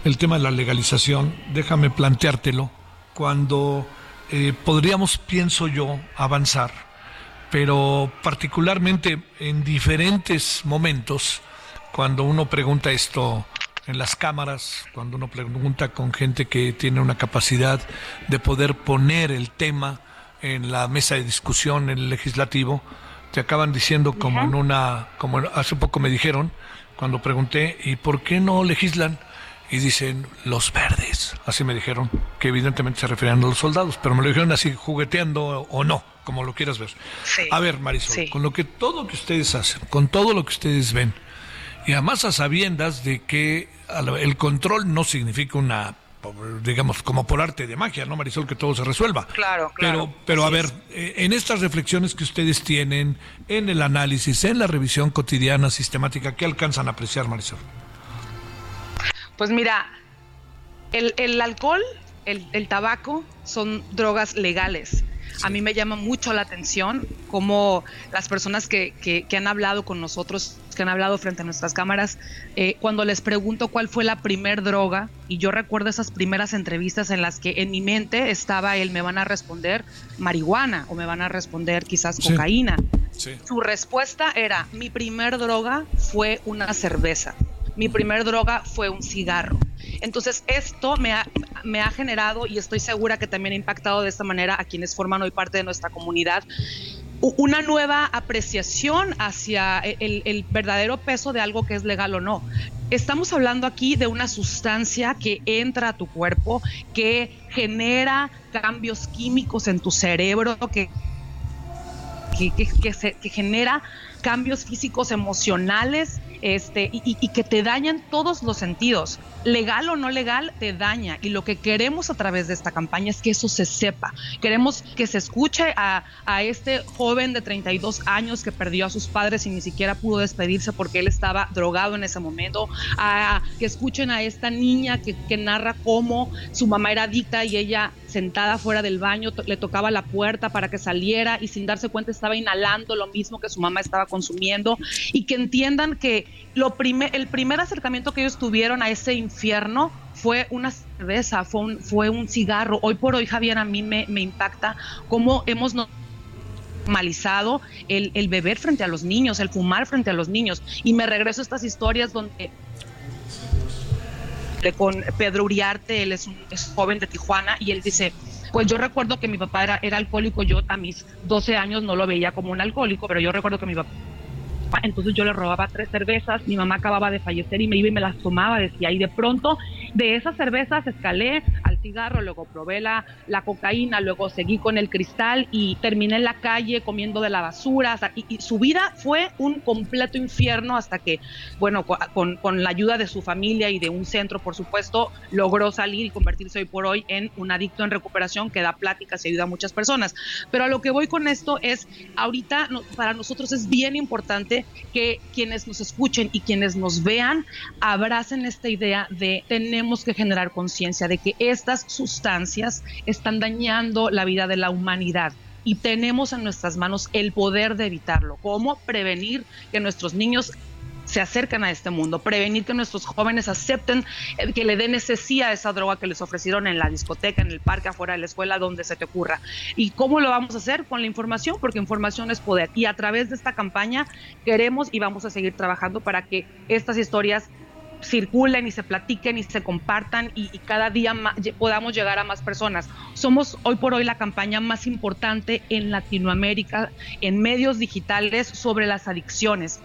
el tema de la legalización? Déjame planteártelo. Cuando eh, podríamos, pienso yo, avanzar, pero particularmente en diferentes momentos, cuando uno pregunta esto en las cámaras, cuando uno pregunta con gente que tiene una capacidad de poder poner el tema en la mesa de discusión en el legislativo, te acaban diciendo como en una, como hace poco me dijeron, cuando pregunté, ¿y por qué no legislan? Y dicen los verdes. Así me dijeron, que evidentemente se referían a los soldados, pero me lo dijeron así jugueteando o no, como lo quieras ver. A ver, Marisol, con lo que todo lo que ustedes hacen, con todo lo que ustedes ven, y además a sabiendas de que el control no significa una digamos, como por arte de magia, ¿no, Marisol? Que todo se resuelva. Claro, claro. Pero, pero a ver, eh, en estas reflexiones que ustedes tienen, en el análisis, en la revisión cotidiana, sistemática, ¿qué alcanzan a apreciar, Marisol? Pues mira, el, el alcohol, el, el, tabaco son drogas legales. A mí me llama mucho la atención cómo las personas que, que, que, han hablado con nosotros, que han hablado frente a nuestras cámaras, eh, cuando les pregunto cuál fue la primer droga, y yo recuerdo esas primeras entrevistas en las que en mi mente estaba el me van a responder marihuana o me van a responder quizás cocaína. Sí. Su respuesta era, mi primer droga fue una cerveza mi primer droga fue un cigarro. Entonces esto me ha, generado y estoy segura que también ha impactado de esta manera a quienes forman hoy parte de nuestra comunidad una nueva apreciación hacia el, el, verdadero peso de algo que es legal o no. Estamos hablando aquí de una sustancia que entra a tu cuerpo, que genera cambios químicos en tu cerebro, que, que genera cambios físicos, emocionales, este, y, y, que te dañan todos los sentidos. Legal o no legal, te daña. Y lo que queremos a través de esta campaña es que eso se sepa. Queremos que se escuche a, a este joven de 32 años que perdió a sus padres y ni siquiera pudo despedirse porque él estaba drogado en ese momento. A, que escuchen a esta niña que, que narra cómo su mamá era adicta y ella sentada fuera del baño le tocaba la puerta para que saliera y sin darse cuenta estaba inhalando lo mismo que su mamá estaba consumiendo y que entiendan que lo primer, el primer acercamiento que ellos tuvieron a ese infierno fue una cerveza, fue un, fue un cigarro. Hoy por hoy, Javier, a mí me, me impacta cómo hemos normalizado el, el beber frente a los niños, el fumar frente a los niños. Y me regreso a estas historias donde con Pedro Uriarte, él es un es joven de Tijuana, y él dice, pues yo recuerdo que mi papá era, era alcohólico, yo a mis 12 años no lo veía como un alcohólico, pero yo recuerdo que mi papá entonces yo le robaba tres cervezas, mi mamá acababa de fallecer y me iba y me las tomaba, decía, y de pronto de esas cervezas escalé al cigarro, luego probé la, la cocaína, luego seguí con el cristal y terminé en la calle comiendo de la basura, y, su vida fue un completo infierno hasta que, bueno, con, con la ayuda de su familia y de un centro, por supuesto, logró salir y convertirse hoy por hoy en un adicto en recuperación que da pláticas y ayuda a muchas personas. Pero a lo que voy con esto es, ahorita para nosotros es bien importante que quienes nos escuchen y quienes nos vean abracen esta idea de tenemos que generar conciencia de que estas sustancias están dañando la vida de la humanidad y tenemos en nuestras manos el poder de evitarlo. ¿Cómo prevenir que nuestros niños se acercan a este mundo, prevenir que nuestros jóvenes acepten que le den necesidad a esa droga que les ofrecieron en la discoteca, en el parque, afuera de la escuela, donde se te ocurra. ¿Y cómo lo vamos a hacer? Con la información, porque información es poder. Y a través de esta campaña queremos y vamos a seguir trabajando para que estas historias circulen y se platiquen y se compartan y, cada día más, podamos llegar a más personas. Somos hoy por hoy la campaña más importante en Latinoamérica en medios digitales sobre las adicciones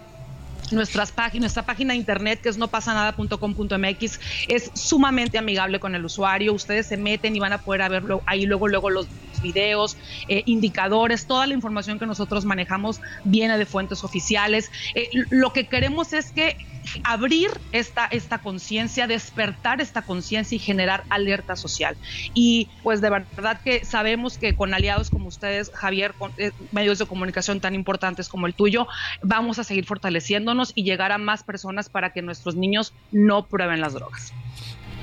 nuestras páginas, nuestra página de internet que es nopasanada.com.mx es sumamente amigable con el usuario. Ustedes se meten y van a poder verlo ahí luego, luego los videos, eh, indicadores, toda la información que nosotros manejamos viene de fuentes oficiales. Eh, lo que queremos es que abrir esta, esta conciencia, despertar esta conciencia y generar alerta social. Y pues de verdad que sabemos que con aliados como ustedes, Javier, con eh, medios de comunicación tan importantes como el tuyo, vamos a seguir fortaleciéndonos y llegar a más personas para que nuestros niños no prueben las drogas.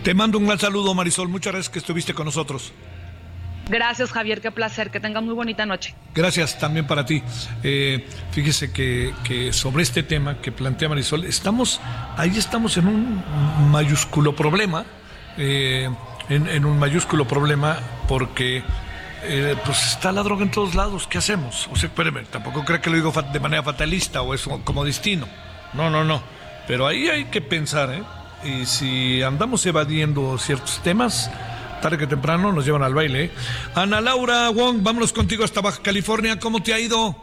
Te mando un gran saludo, Marisol. Muchas gracias que estuviste con nosotros. Gracias, Javier, qué placer, que tenga muy bonita noche. Gracias también para ti. Eh, fíjese que, que, sobre este tema que plantea Marisol, estamos, ahí estamos en un mayúsculo problema, eh, en, en, un mayúsculo problema porque eh, pues está la droga en todos lados, ¿qué hacemos? O sea, espéreme, tampoco creo que lo digo de manera fatalista o es como destino. No, no, no. Pero ahí hay que pensar, ¿eh? Y si andamos evadiendo ciertos temas, tarde que temprano nos llevan al baile. Ana Laura Wong, vámonos contigo hasta Baja California. ¿Cómo te ha ido?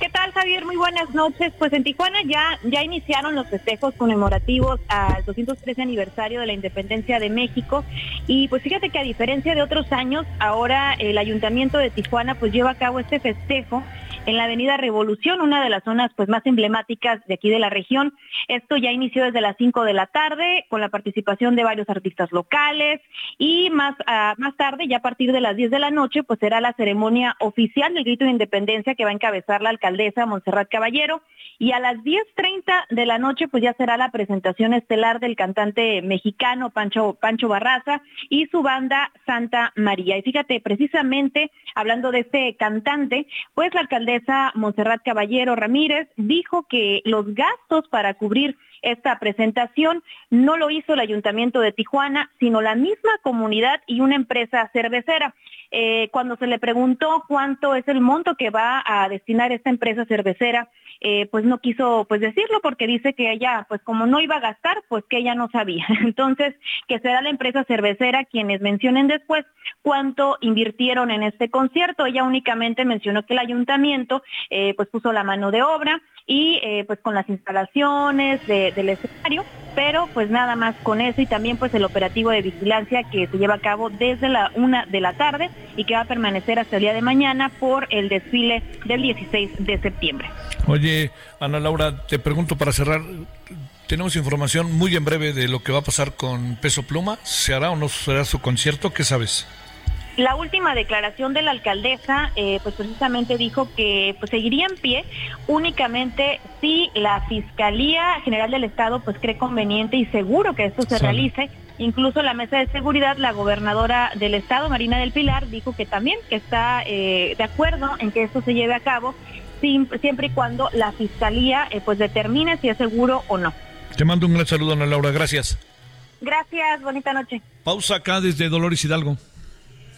¿Qué tal, Javier? Muy buenas noches. Pues en Tijuana ya, ya iniciaron los festejos conmemorativos al 213 aniversario de la independencia de México. Y pues fíjate que a diferencia de otros años, ahora el ayuntamiento de Tijuana pues lleva a cabo este festejo en la Avenida Revolución, una de las zonas pues más emblemáticas de aquí de la región. Esto ya inició desde las 5 de la tarde con la participación de varios artistas locales y más, uh, más tarde, ya a partir de las 10 de la noche, pues será la ceremonia oficial del grito de independencia que va a encabezar la alcaldesa Montserrat Caballero y a las 10.30 de la noche pues ya será la presentación estelar del cantante mexicano Pancho, Pancho Barraza y su banda Santa María. Y fíjate, precisamente hablando de este cantante, pues la alcaldesa Montserrat Caballero Ramírez dijo que los gastos para cubrir esta presentación no lo hizo el Ayuntamiento de Tijuana, sino la misma comunidad y una empresa cervecera. Eh, cuando se le preguntó cuánto es el monto que va a destinar esta empresa cervecera, eh, pues no quiso pues decirlo porque dice que ella, pues como no iba a gastar, pues que ella no sabía. Entonces, que será la empresa cervecera quienes mencionen después cuánto invirtieron en este concierto. Ella únicamente mencionó que el ayuntamiento eh, pues puso la mano de obra y eh, pues con las instalaciones de, del escenario, pero pues nada más con eso y también pues el operativo de vigilancia que se lleva a cabo desde la una de la tarde y que va a permanecer hasta el día de mañana por el desfile del 16 de septiembre. Oye, Ana Laura, te pregunto para cerrar, tenemos información muy en breve de lo que va a pasar con Peso Pluma, ¿se hará o no será su concierto? ¿Qué sabes? La última declaración de la alcaldesa, eh, pues precisamente dijo que pues, seguiría en pie únicamente si la Fiscalía General del Estado pues cree conveniente y seguro que esto se sí. realice. Incluso la mesa de seguridad, la gobernadora del estado, Marina del Pilar, dijo que también que está eh, de acuerdo en que esto se lleve a cabo siempre y cuando la fiscalía eh, pues determine si es seguro o no. Te mando un gran saludo, Ana Laura. Gracias. Gracias, bonita noche. Pausa acá desde Dolores Hidalgo.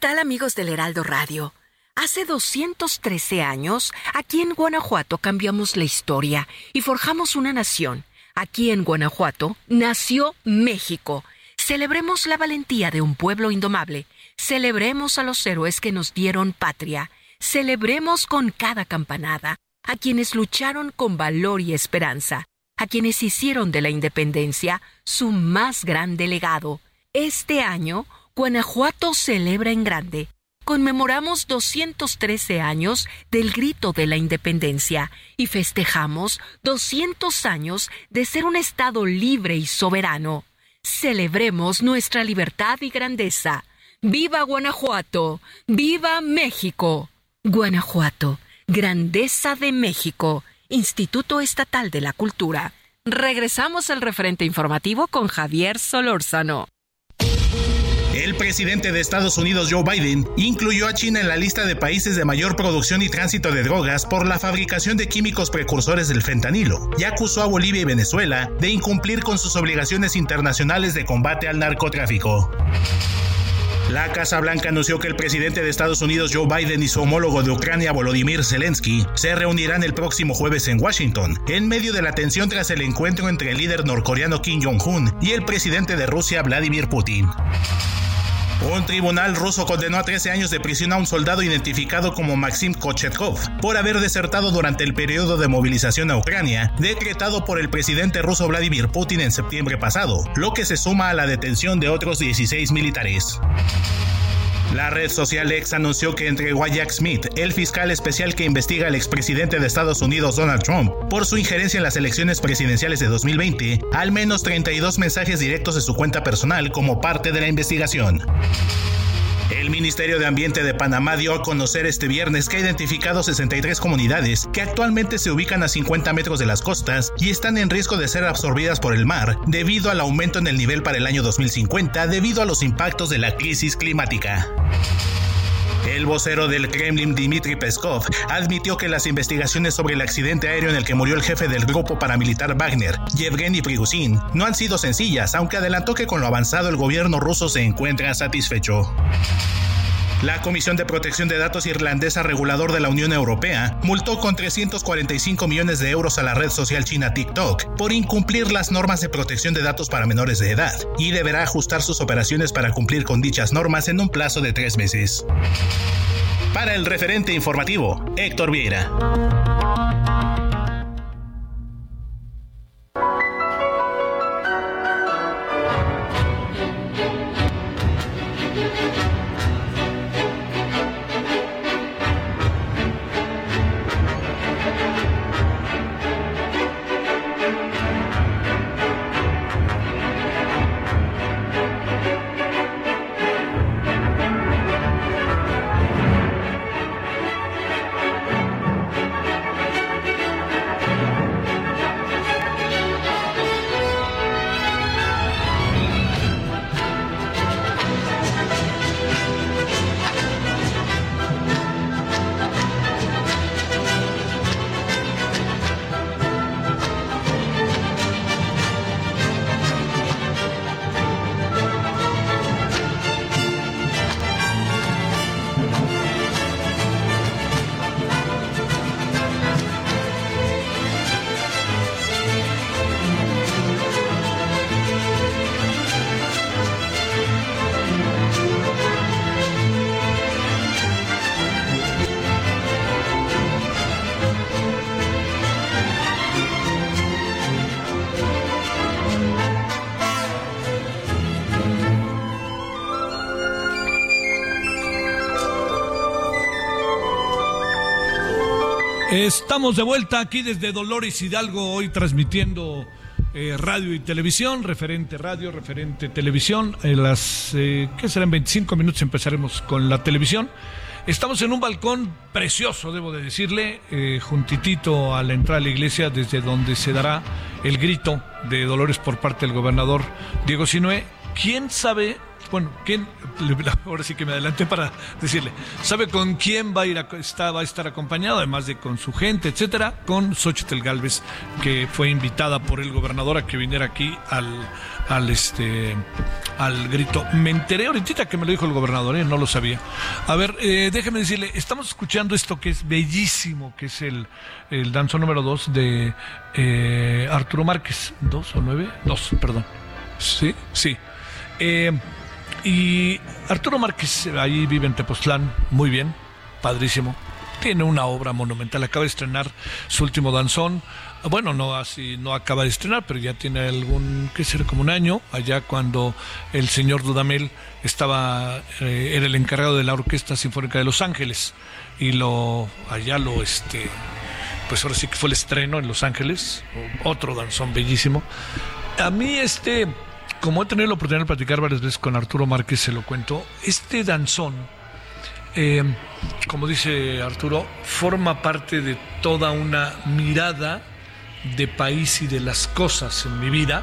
Tal amigos del Heraldo Radio? Hace 213 años, aquí en Guanajuato cambiamos la historia y forjamos una nación. Aquí en Guanajuato nació México. Celebremos la valentía de un pueblo indomable. Celebremos a los héroes que nos dieron patria. Celebremos con cada campanada a quienes lucharon con valor y esperanza, a quienes hicieron de la independencia su más grande legado. Este año, Guanajuato celebra en grande. Conmemoramos 213 años del grito de la independencia y festejamos 200 años de ser un Estado libre y soberano. Celebremos nuestra libertad y grandeza. ¡Viva Guanajuato! ¡Viva México! Guanajuato, Grandeza de México, Instituto Estatal de la Cultura. Regresamos al referente informativo con Javier Solórzano. El presidente de Estados Unidos, Joe Biden, incluyó a China en la lista de países de mayor producción y tránsito de drogas por la fabricación de químicos precursores del fentanilo y acusó a Bolivia y Venezuela de incumplir con sus obligaciones internacionales de combate al narcotráfico. La Casa Blanca anunció que el presidente de Estados Unidos Joe Biden y su homólogo de Ucrania Volodymyr Zelensky se reunirán el próximo jueves en Washington, en medio de la tensión tras el encuentro entre el líder norcoreano Kim Jong-un y el presidente de Rusia Vladimir Putin. Un tribunal ruso condenó a 13 años de prisión a un soldado identificado como Maxim Kochetkov por haber desertado durante el periodo de movilización a Ucrania, decretado por el presidente ruso Vladimir Putin en septiembre pasado, lo que se suma a la detención de otros 16 militares. La red social X anunció que entregó a Jack Smith, el fiscal especial que investiga al expresidente de Estados Unidos Donald Trump por su injerencia en las elecciones presidenciales de 2020, al menos 32 mensajes directos de su cuenta personal como parte de la investigación. El Ministerio de Ambiente de Panamá dio a conocer este viernes que ha identificado 63 comunidades que actualmente se ubican a 50 metros de las costas y están en riesgo de ser absorbidas por el mar debido al aumento en el nivel para el año 2050 debido a los impactos de la crisis climática. El vocero del Kremlin, Dmitry Peskov, admitió que las investigaciones sobre el accidente aéreo en el que murió el jefe del grupo paramilitar Wagner, Yevgeny Prigozhin, no han sido sencillas, aunque adelantó que con lo avanzado el gobierno ruso se encuentra satisfecho. La Comisión de Protección de Datos irlandesa regulador de la Unión Europea multó con 345 millones de euros a la red social china TikTok por incumplir las normas de protección de datos para menores de edad y deberá ajustar sus operaciones para cumplir con dichas normas en un plazo de tres meses. Para el referente informativo, Héctor Vieira. Estamos de vuelta aquí desde Dolores Hidalgo, hoy transmitiendo eh, radio y televisión, referente radio, referente televisión. En las, eh, ¿qué serán? 25 minutos empezaremos con la televisión. Estamos en un balcón precioso, debo de decirle, eh, juntitito a la entrada de la iglesia, desde donde se dará el grito de Dolores por parte del gobernador Diego Sinue. ¿Quién sabe bueno, ¿quién? Ahora sí que me adelanté para decirle, ¿sabe con quién va a ir está, va a estar acompañado? Además de con su gente, etcétera, con Xochitl Galvez, que fue invitada por el gobernador a que viniera aquí al, al este al grito. Me enteré ahorita que me lo dijo el gobernador, ¿eh? no lo sabía. A ver, eh, déjeme decirle, estamos escuchando esto que es bellísimo, que es el, el danzo número 2 de eh, Arturo Márquez. ¿Dos o nueve? Dos, perdón. Sí, sí. Eh, y Arturo Márquez, ahí vive en Tepoztlán, muy bien, padrísimo. Tiene una obra monumental, acaba de estrenar su último danzón. Bueno, no así, no acaba de estrenar, pero ya tiene algún, qué será, como un año, allá cuando el señor Dudamel estaba, eh, era el encargado de la Orquesta Sinfónica de Los Ángeles. Y lo, allá lo, este, pues ahora sí que fue el estreno en Los Ángeles, otro danzón bellísimo. A mí este como he tenido la oportunidad de platicar varias veces con Arturo Márquez, se lo cuento, este danzón, eh, como dice Arturo, forma parte de toda una mirada de país y de las cosas en mi vida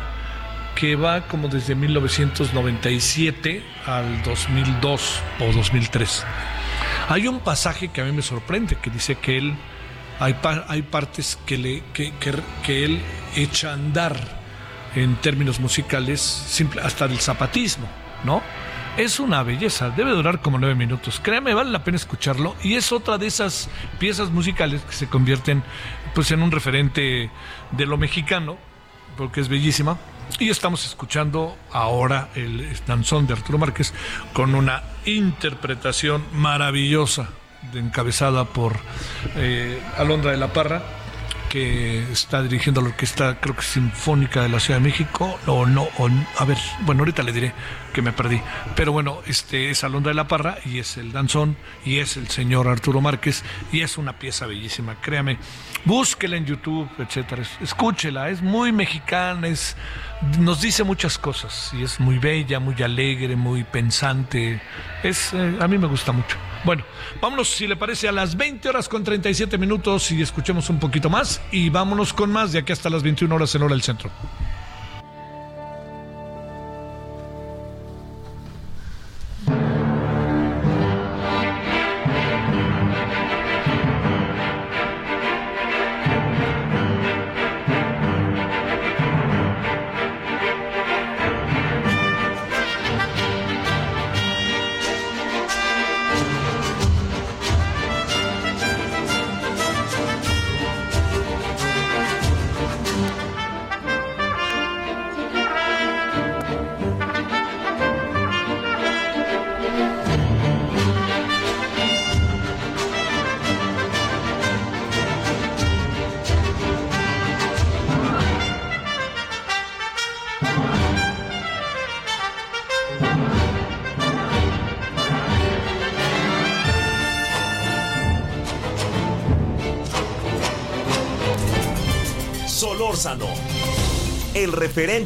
que va como desde 1997 al 2002 o 2003. Hay un pasaje que a mí me sorprende, que dice que él, hay, hay partes que, le, que, que él echa a andar en términos musicales, simple, hasta del zapatismo, ¿no? Es una belleza, debe durar como nueve minutos. Créame, vale la pena escucharlo. Y es otra de esas piezas musicales que se convierten pues en un referente de lo mexicano, porque es bellísima. Y estamos escuchando ahora el danzón de Arturo Márquez con una interpretación maravillosa, encabezada por eh, Alondra de la Parra que está dirigiendo la orquesta, creo que sinfónica de la Ciudad de México, o no, o, a ver, bueno, ahorita le diré que me perdí. Pero bueno, este es Alondra de la Parra y es el danzón y es el señor Arturo Márquez y es una pieza bellísima, créame. Búsquela en YouTube, etcétera. Escúchela, es muy mexicana, es, nos dice muchas cosas y es muy bella, muy alegre, muy pensante. Es, eh, a mí me gusta mucho. Bueno, vámonos, si le parece, a las 20 horas con 37 minutos y escuchemos un poquito más. Y vámonos con más de aquí hasta las 21 horas en hora del centro.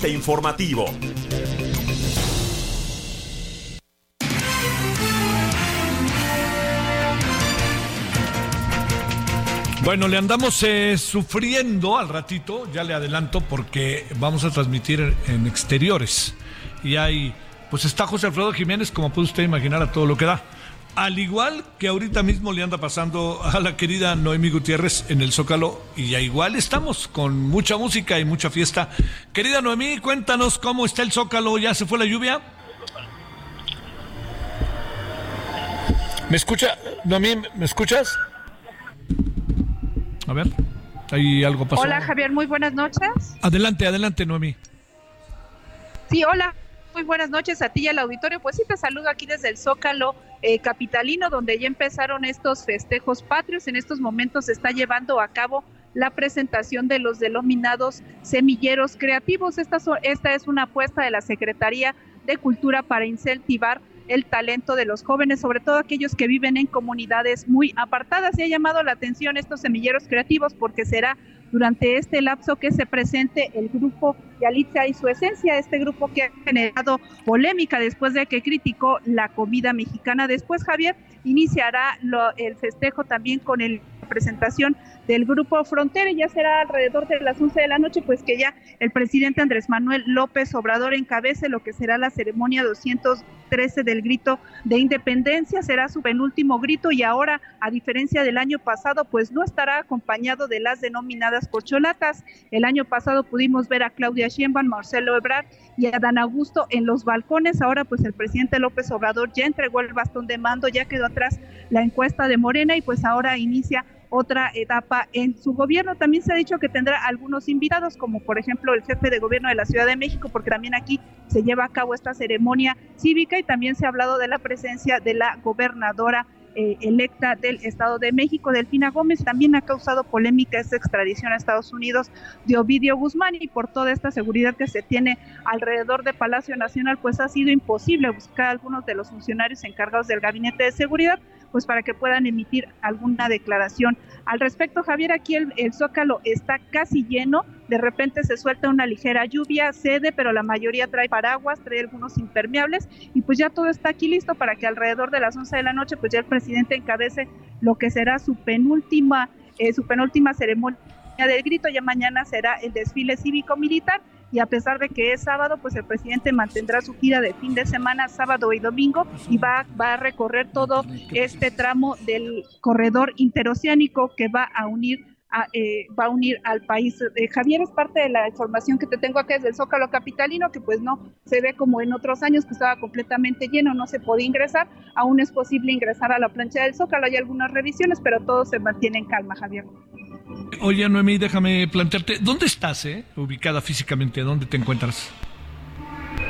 Informativo. Bueno, le andamos eh, sufriendo al ratito, ya le adelanto, porque vamos a transmitir en exteriores. Y hay, pues está José Alfredo Jiménez, como puede usted imaginar, a todo lo que da. Al igual que ahorita mismo le anda pasando a la querida Noemi Gutiérrez en el Zócalo, y ya igual estamos con mucha música y mucha fiesta. Querida Noemí, cuéntanos cómo está el Zócalo, ¿ya se fue la lluvia? ¿Me escucha? Noemí, ¿me escuchas? A ver, ¿hay algo pasó? Hola Javier, muy buenas noches. Adelante, adelante, Noemí. Sí, hola, muy buenas noches a ti y al auditorio. Pues sí, te saludo aquí desde el Zócalo eh, Capitalino, donde ya empezaron estos festejos patrios. En estos momentos se está llevando a cabo la presentación de los denominados semilleros creativos. Esta, esta es una apuesta de la Secretaría de Cultura para incentivar el talento de los jóvenes, sobre todo aquellos que viven en comunidades muy apartadas. Y ha llamado la atención estos semilleros creativos porque será durante este lapso que se presente el grupo Yalitza y su esencia, este grupo que ha generado polémica después de que criticó la comida mexicana. Después Javier iniciará el festejo también con el presentación del grupo Frontera y ya será alrededor de las 11 de la noche, pues que ya el presidente Andrés Manuel López Obrador encabece lo que será la ceremonia 213 del grito de independencia, será su penúltimo grito y ahora, a diferencia del año pasado, pues no estará acompañado de las denominadas cocholatas. El año pasado pudimos ver a Claudia Sheinbaum, Marcelo Ebrard y a Dan Augusto en los balcones. Ahora pues el presidente López Obrador ya entregó el bastón de mando, ya quedó atrás la encuesta de Morena y pues ahora inicia otra etapa en su gobierno. También se ha dicho que tendrá algunos invitados, como por ejemplo el jefe de gobierno de la Ciudad de México, porque también aquí se lleva a cabo esta ceremonia cívica y también se ha hablado de la presencia de la gobernadora eh, electa del Estado de México, Delfina Gómez, también ha causado polémica esta extradición a Estados Unidos de Ovidio Guzmán y por toda esta seguridad que se tiene alrededor de Palacio Nacional, pues ha sido imposible buscar a algunos de los funcionarios encargados del Gabinete de Seguridad, pues para que puedan emitir alguna declaración. Al respecto, Javier, aquí el, el Zócalo está casi lleno, de repente se suelta una ligera lluvia, cede, pero la mayoría trae paraguas, trae algunos impermeables. Y pues ya todo está aquí listo para que alrededor de las 11 de la noche pues ya el presidente encabece lo que será su penúltima, eh, su penúltima ceremonia del grito, ya mañana será el desfile cívico-militar y a pesar de que es sábado, pues el presidente mantendrá su gira de fin de semana, sábado y domingo, y va, va a recorrer todo este tramo del corredor interoceánico que va a unir a, eh, va a unir al país. Eh, Javier, es parte de la información que te tengo acá desde el Zócalo Capitalino, que pues no se ve como en otros años que estaba completamente lleno, no se podía ingresar, aún es posible ingresar a la plancha del Zócalo, hay algunas revisiones, pero todo se mantiene en calma, Javier. Oye, Noemí, déjame plantearte, ¿dónde estás, eh? Ubicada físicamente, ¿dónde te encuentras?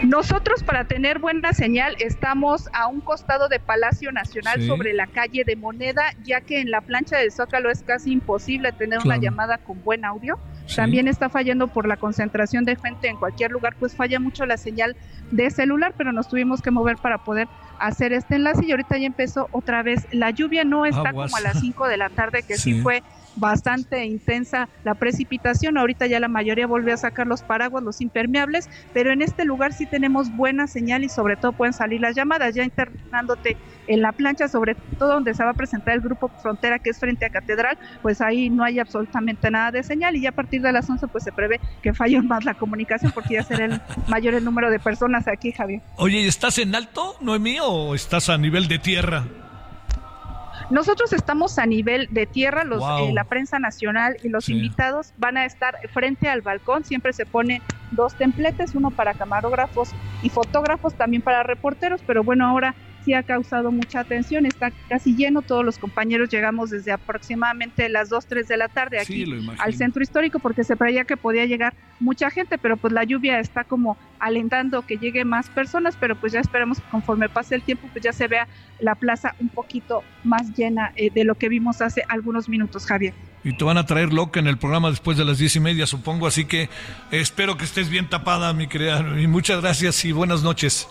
Nosotros para tener buena señal estamos a un costado de Palacio Nacional sobre la calle de Moneda, ya que en la plancha del Zócalo es casi imposible tener una llamada con buen audio. También está fallando por la concentración de gente en cualquier lugar, pues falla mucho la señal de celular, pero nos tuvimos que mover para poder hacer este enlace y ahorita ya empezó otra vez la lluvia, no está como a las 5 de la tarde que sí fue bastante intensa la precipitación. Ahorita ya la mayoría volvió a sacar los paraguas, los impermeables, pero en este lugar sí tenemos buena señal y sobre todo pueden salir las llamadas. Ya internándote en la plancha, sobre todo donde se va a presentar el grupo Frontera, que es frente a Catedral, pues ahí no hay absolutamente nada de señal y ya a partir de las 11 pues se prevé que falle más la comunicación porque ya será el mayor el número de personas aquí, Javier. Oye, ¿estás en alto, Noemí, o estás a nivel de tierra? Nosotros estamos a nivel de tierra, los, eh, la prensa nacional y los invitados van a estar frente al balcón, siempre se pone dos templetes, uno para camarógrafos y fotógrafos, también para reporteros, pero bueno, ahora sí ha causado mucha atención, está casi lleno, todos los compañeros llegamos desde aproximadamente las 2, 3 de la tarde aquí al centro histórico porque se creía que podía llegar mucha gente, pero pues la lluvia está como alentando que llegue más personas, pero pues ya esperamos que conforme pase el tiempo pues ya se vea la plaza un poquito más llena eh, de lo que vimos hace algunos minutos, Javier. Y te van a traer loca en el programa después de las diez y media, supongo, así que espero que estés bien tapada, mi querida, y muchas gracias y buenas noches.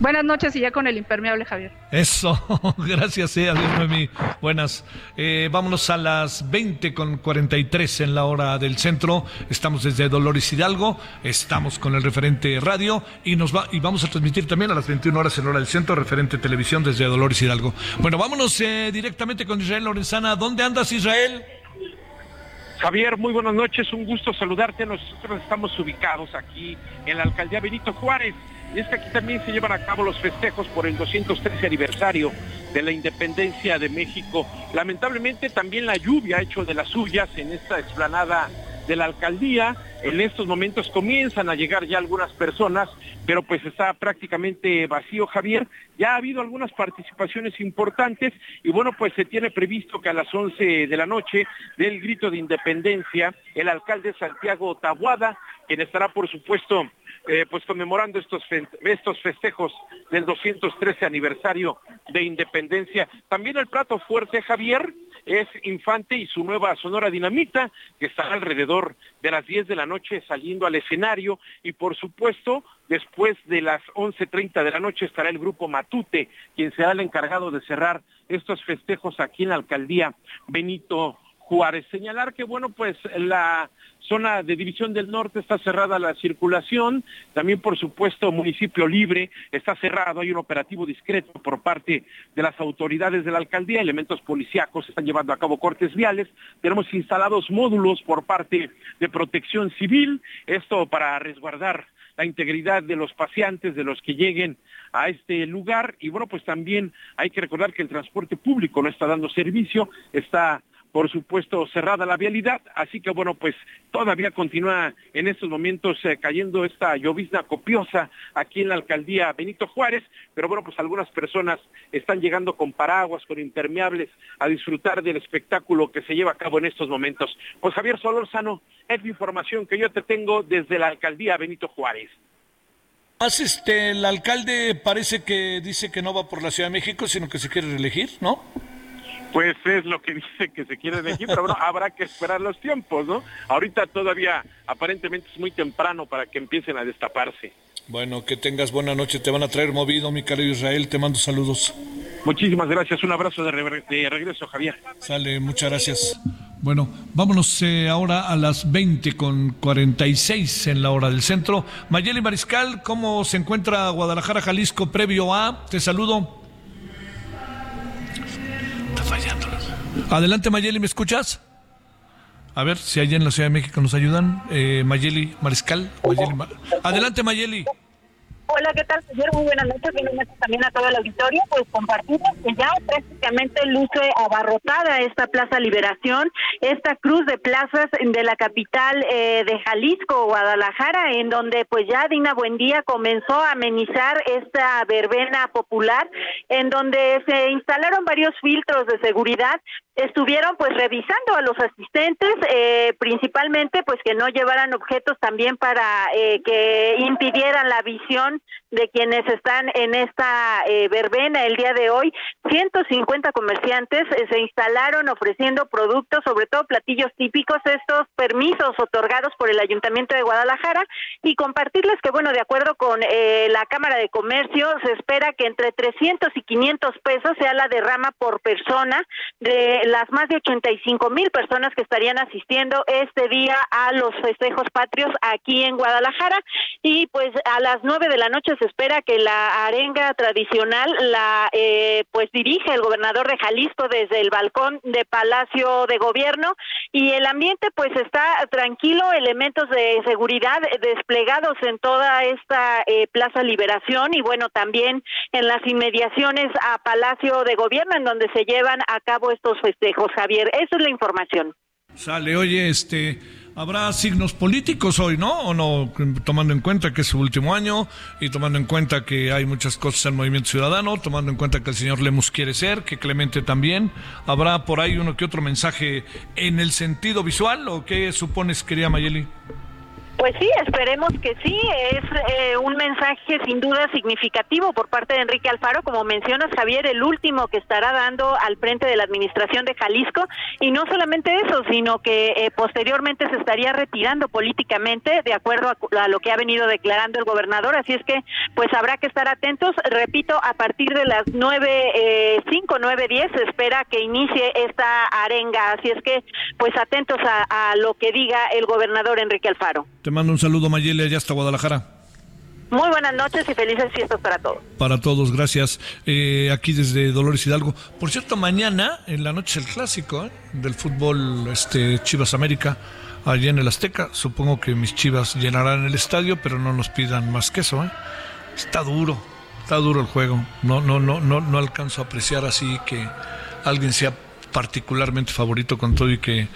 Buenas noches y ya con el impermeable, Javier. Eso, gracias, eh, adiós, Noemí. Buenas. Eh, vámonos a las 20 con 43 en la hora del centro. Estamos desde Dolores Hidalgo, estamos con el referente radio y nos va y vamos a transmitir también a las 21 horas en la hora del centro, referente televisión desde Dolores Hidalgo. Bueno, vámonos eh, directamente con Israel Lorenzana. ¿Dónde andas, Israel? Javier, muy buenas noches, un gusto saludarte. Nosotros estamos ubicados aquí en la alcaldía Benito Juárez. Y es que aquí también se llevan a cabo los festejos por el 213 aniversario de la independencia de México. Lamentablemente también la lluvia ha hecho de las suyas en esta explanada de la alcaldía. En estos momentos comienzan a llegar ya algunas personas, pero pues está prácticamente vacío, Javier. Ya ha habido algunas participaciones importantes y bueno, pues se tiene previsto que a las 11 de la noche del grito de independencia, el alcalde Santiago Tabuada, quien estará por supuesto eh, pues conmemorando estos, estos festejos del 213 aniversario de independencia. También el plato fuerte, Javier, es Infante y su nueva Sonora Dinamita, que estará alrededor de las 10 de la noche saliendo al escenario y por supuesto después de las 11.30 de la noche estará el grupo Matute, quien será el encargado de cerrar estos festejos aquí en la alcaldía Benito Juárez. Señalar que, bueno, pues la zona de División del Norte está cerrada la circulación, también por supuesto municipio libre está cerrado, hay un operativo discreto por parte de las autoridades de la alcaldía, elementos policíacos están llevando a cabo cortes viales, tenemos instalados módulos por parte de protección civil, esto para resguardar la integridad de los paseantes, de los que lleguen a este lugar. Y bueno, pues también hay que recordar que el transporte público no está dando servicio, está por supuesto cerrada la vialidad, así que bueno, pues todavía continúa en estos momentos eh, cayendo esta llovizna copiosa aquí en la alcaldía Benito Juárez, pero bueno, pues algunas personas están llegando con paraguas, con impermeables a disfrutar del espectáculo que se lleva a cabo en estos momentos. Pues Javier Solórzano, es la información que yo te tengo desde la alcaldía Benito Juárez. Más este, el alcalde parece que dice que no va por la Ciudad de México, sino que se quiere reelegir, ¿no? Pues es lo que dice que se quiere elegir, pero bueno, habrá que esperar los tiempos, ¿no? Ahorita todavía aparentemente es muy temprano para que empiecen a destaparse. Bueno, que tengas buena noche, te van a traer movido, mi caro Israel, te mando saludos. Muchísimas gracias, un abrazo de, regreso, Javier. Sale, muchas gracias. Bueno, vámonos eh, ahora a las 20 con 46 en la hora del centro. Mayeli Mariscal, ¿cómo se encuentra Guadalajara, Jalisco previo a? Te saludo. Adelante, Mayeli, ¿me escuchas? A ver si allá en la Ciudad de México nos ayudan. Eh, Mayeli Mariscal. Adelante, Mayeli. Hola, ¿qué tal, señor? Muy buenas noches. Bienvenidos también a todo el auditorio. Pues compartimos que ya prácticamente luce abarrotada esta Plaza Liberación, esta cruz de plazas de la capital eh, de Jalisco, Guadalajara, en donde pues ya Dina Buendía comenzó a amenizar esta verbena popular, en donde se instalaron varios filtros de seguridad estuvieron pues revisando a los asistentes, eh, principalmente pues que no llevaran objetos también para eh, que impidieran la visión de quienes están en esta eh, verbena el día de hoy. 150 comerciantes se instalaron ofreciendo productos, sobre todo platillos típicos, estos permisos otorgados por el Ayuntamiento de Guadalajara y compartirles que bueno, de acuerdo con la Cámara de Comercio, se espera que entre 300 y 500 pesos sea la derrama por persona de las más de 85 mil personas que estarían asistiendo este día a los festejos patrios aquí en Guadalajara y pues a las nueve de la noche se espera que la arenga tradicional la eh, pues dirige el gobernador de Jalisco desde el balcón de Palacio de Gobierno y el ambiente pues está tranquilo, elementos de seguridad desplegados en toda esta eh, Plaza Liberación y bueno también en las inmediaciones a Palacio de Gobierno en donde se llevan a cabo estos festejos Javier. Esa es la información. Sale, oye, este, habrá signos políticos hoy, ¿no? ¿O no? Tomando en cuenta que es su último año y tomando en cuenta que hay muchas cosas en Movimiento Ciudadano, tomando en cuenta que el señor Lemus quiere ser, que Clemente también. ¿Habrá por ahí uno que otro mensaje en el sentido visual o qué supones, querida Mayeli? Pues sí, esperemos que sí. Es eh, un mensaje sin duda significativo por parte de Enrique Alfaro, como mencionas Javier, el último que estará dando al frente de la administración de Jalisco. Y no solamente eso, sino que eh, posteriormente se estaría retirando políticamente, de acuerdo a, lo que ha venido declarando el gobernador. Así es que, pues habrá que estar atentos. Repito, a partir de las nueve, eh, cinco, nueve, diez, se espera que inicie esta arenga. Así es que, pues atentos a lo que diga el gobernador Enrique Alfaro. Te mando un saludo, Mayele, allá hasta Guadalajara. Muy buenas noches y felices fiestas para todos. Para todos, gracias. Eh, aquí desde Dolores Hidalgo. Por cierto, mañana en la noche el clásico ¿eh? del fútbol este, Chivas América, allá en el Azteca. Supongo que mis Chivas llenarán el estadio, pero no nos pidan más que eso. ¿eh? Está duro, está duro el juego. No, no, no, no, no alcanzo a apreciar así que alguien sea particularmente favorito con todo y que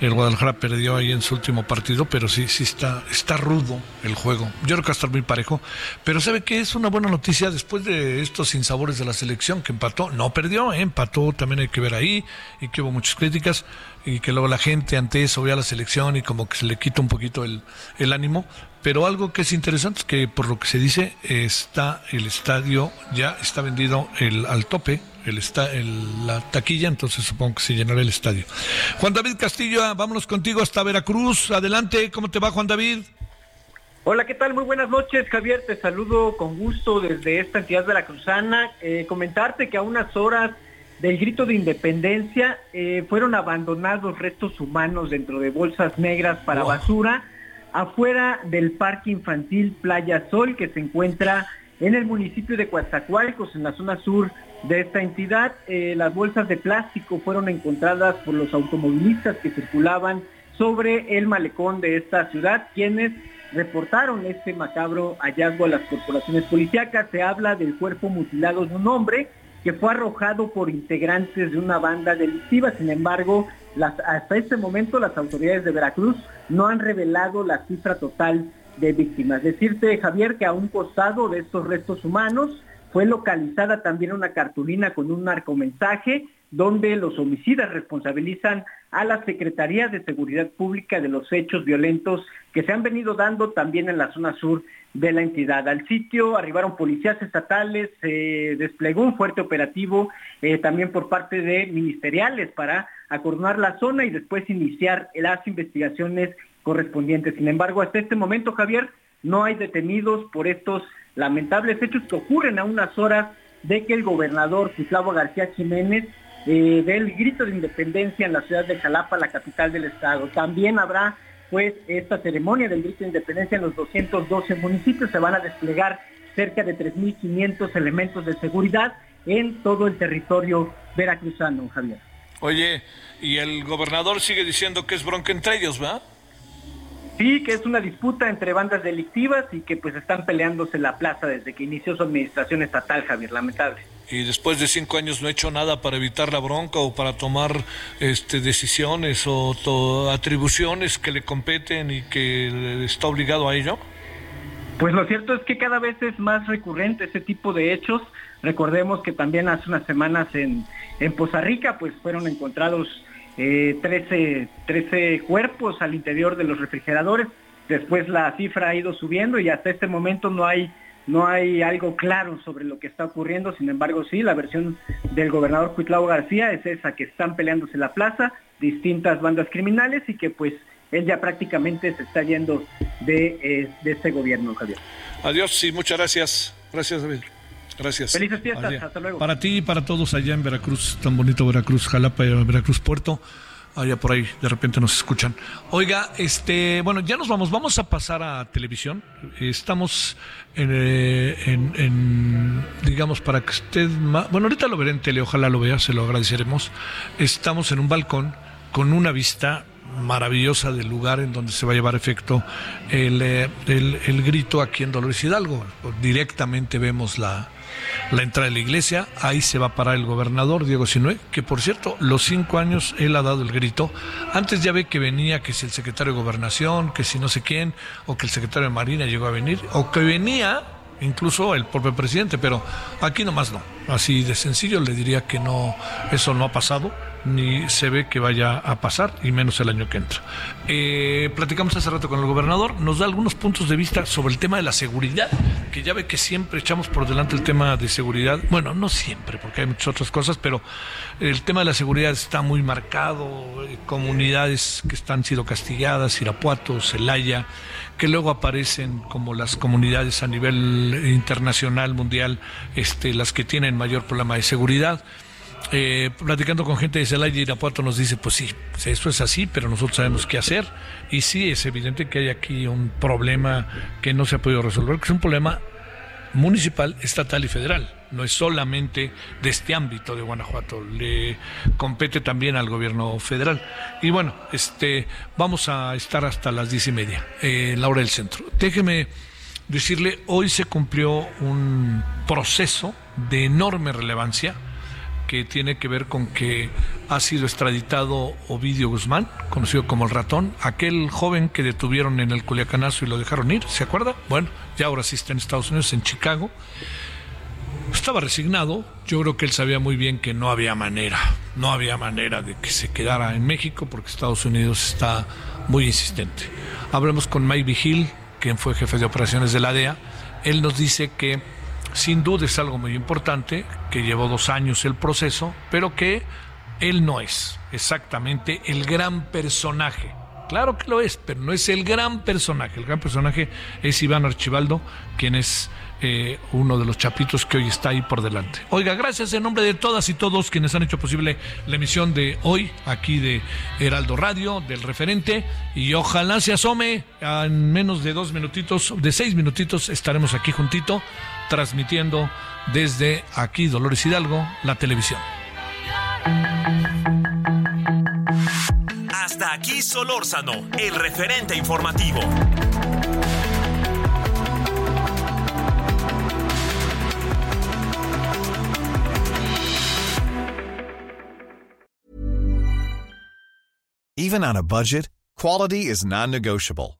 el Guadalajara perdió ahí en su último partido, pero sí, sí está, está rudo el juego. Yo creo que va a estar muy parejo, pero sabe que es una buena noticia después de estos sinsabores de la selección que empató, no perdió, ¿eh? empató, también hay que ver ahí, y que hubo muchas críticas, y que luego la gente ante eso ve a la selección y como que se le quita un poquito el, el ánimo, pero algo que es interesante es que por lo que se dice está el estadio ya está vendido el, al tope el, está, el, la taquilla, entonces supongo que se llenará el estadio. Juan David Castillo, ah, vámonos contigo hasta Veracruz. Adelante, ¿cómo te va Juan David? Hola, ¿qué tal? Muy buenas noches, Javier. Te saludo con gusto desde esta entidad veracruzana. Eh, comentarte que a unas horas del grito de independencia eh, fueron abandonados restos humanos dentro de bolsas negras para basura afuera del Parque Infantil Playa Sol que se encuentra en el municipio de Coatzacoalcos, en la zona sur de esta entidad. Eh, las bolsas de plástico fueron encontradas por los automovilistas que circulaban sobre el malecón de esta ciudad, quienes reportaron este macabro hallazgo a las corporaciones policíacas. Se habla del cuerpo mutilado de un hombre que fue arrojado por integrantes de una banda delictiva. Sin embargo, hasta este momento las autoridades de Veracruz no han revelado la cifra total de víctimas. Decirte, Javier, que a un costado de estos restos humanos fue localizada también una cartulina con un narcomensaje donde los homicidas responsabilizan a la Secretaría de Seguridad Pública de los hechos violentos que se han venido dando también en la zona sur de la entidad. Al sitio arribaron policías estatales, se desplegó un fuerte operativo eh, también por parte de ministeriales para acordonar la zona y después iniciar las investigaciones correspondientes. Sin embargo, hasta este momento, Javier, no hay detenidos por estos lamentables hechos que ocurren a unas horas de que el gobernador Gustavo García Jiménez eh, dé el grito de independencia en la ciudad de Jalapa, la capital del estado. También habrá pues esta ceremonia del grito de independencia en los 212 municipios. Se van a desplegar cerca de 3.500 elementos de seguridad en todo el territorio veracruzano, Javier. Oye, y el gobernador sigue diciendo que es bronca entre ellos, ¿va? Sí, que es una disputa entre bandas delictivas y que pues están peleándose la plaza desde que inició su administración estatal, Javier, lamentable. Y después de cinco años no ha hecho nada para evitar la bronca o para tomar este, decisiones o atribuciones que le competen y que está obligado a ello. Pues lo cierto es que cada vez es más recurrente ese tipo de hechos. Recordemos que también hace unas semanas en, en Poza Rica pues fueron encontrados eh, 13, 13 cuerpos al interior de los refrigeradores. Después la cifra ha ido subiendo y hasta este momento no hay no hay algo claro sobre lo que está ocurriendo, sin embargo sí, la versión del gobernador Cuitlao García es esa, que están peleándose la plaza, distintas bandas criminales y que pues él ya prácticamente se está yendo de, eh, de este gobierno, Javier. Adiós, sí, muchas gracias. Gracias, David. Gracias. Felices fiestas, hasta luego. Para ti y para todos allá en Veracruz, tan bonito Veracruz, Jalapa, Veracruz Puerto. Allá por ahí, de repente nos escuchan. Oiga, este, bueno, ya nos vamos, vamos a pasar a televisión. Estamos en, eh, en, digamos, para que usted, bueno, ahorita lo veré en tele, ojalá lo vea, se lo agradeceremos. Estamos en un balcón con una vista maravillosa del lugar en donde se va a llevar efecto el, eh, el, el grito aquí en Dolores Hidalgo. Directamente vemos la, la entrada de la iglesia, ahí se va a parar el gobernador Diego Sinue, que por cierto, los cinco años él ha dado el grito. Antes ya ve que venía, que si el secretario de gobernación, que si no sé quién, o que el secretario de Marina llegó a venir, o que venía incluso el propio presidente, pero aquí nomás no. Así de sencillo le diría que no, eso no ha pasado. Ni se ve que vaya a pasar, y menos el año que entra. Eh, platicamos hace rato con el gobernador, nos da algunos puntos de vista sobre el tema de la seguridad, que ya ve que siempre echamos por delante el tema de seguridad. Bueno, no siempre, porque hay muchas otras cosas, pero el tema de la seguridad está muy marcado. Eh, comunidades que están sido castigadas, Irapuato, Celaya, que luego aparecen como las comunidades a nivel internacional, mundial, este, las que tienen mayor problema de seguridad. Eh, platicando con gente de Celaya y Irapuato nos dice, pues sí, eso es así, pero nosotros sabemos qué hacer. Y sí, es evidente que hay aquí un problema que no se ha podido resolver, que es un problema municipal, estatal y federal. No es solamente de este ámbito de Guanajuato, le compete también al gobierno federal. Y bueno, este, vamos a estar hasta las diez y media, eh, la hora del centro. Déjeme decirle, hoy se cumplió un proceso de enorme relevancia que tiene que ver con que ha sido extraditado Ovidio Guzmán, conocido como el ratón, aquel joven que detuvieron en el Culiacanazo y lo dejaron ir, ¿se acuerda? Bueno, ya ahora sí está en Estados Unidos, en Chicago. Estaba resignado, yo creo que él sabía muy bien que no había manera, no había manera de que se quedara en México porque Estados Unidos está muy insistente. Hablemos con Mike Vigil, quien fue jefe de operaciones de la DEA, él nos dice que sin duda es algo muy importante, que llevó dos años el proceso, pero que él no es exactamente el gran personaje. Claro que lo es, pero no es el gran personaje. El gran personaje es Iván Archibaldo, quien es eh, uno de los chapitos que hoy está ahí por delante. Oiga, gracias en nombre de todas y todos quienes han hecho posible la emisión de hoy aquí de Heraldo Radio, del referente, y ojalá se asome en menos de dos minutitos, de seis minutitos estaremos aquí juntito transmitiendo desde aquí Dolores Hidalgo, la televisión. Hasta aquí Solórzano, el referente informativo. Even on a budget, quality is non-negotiable.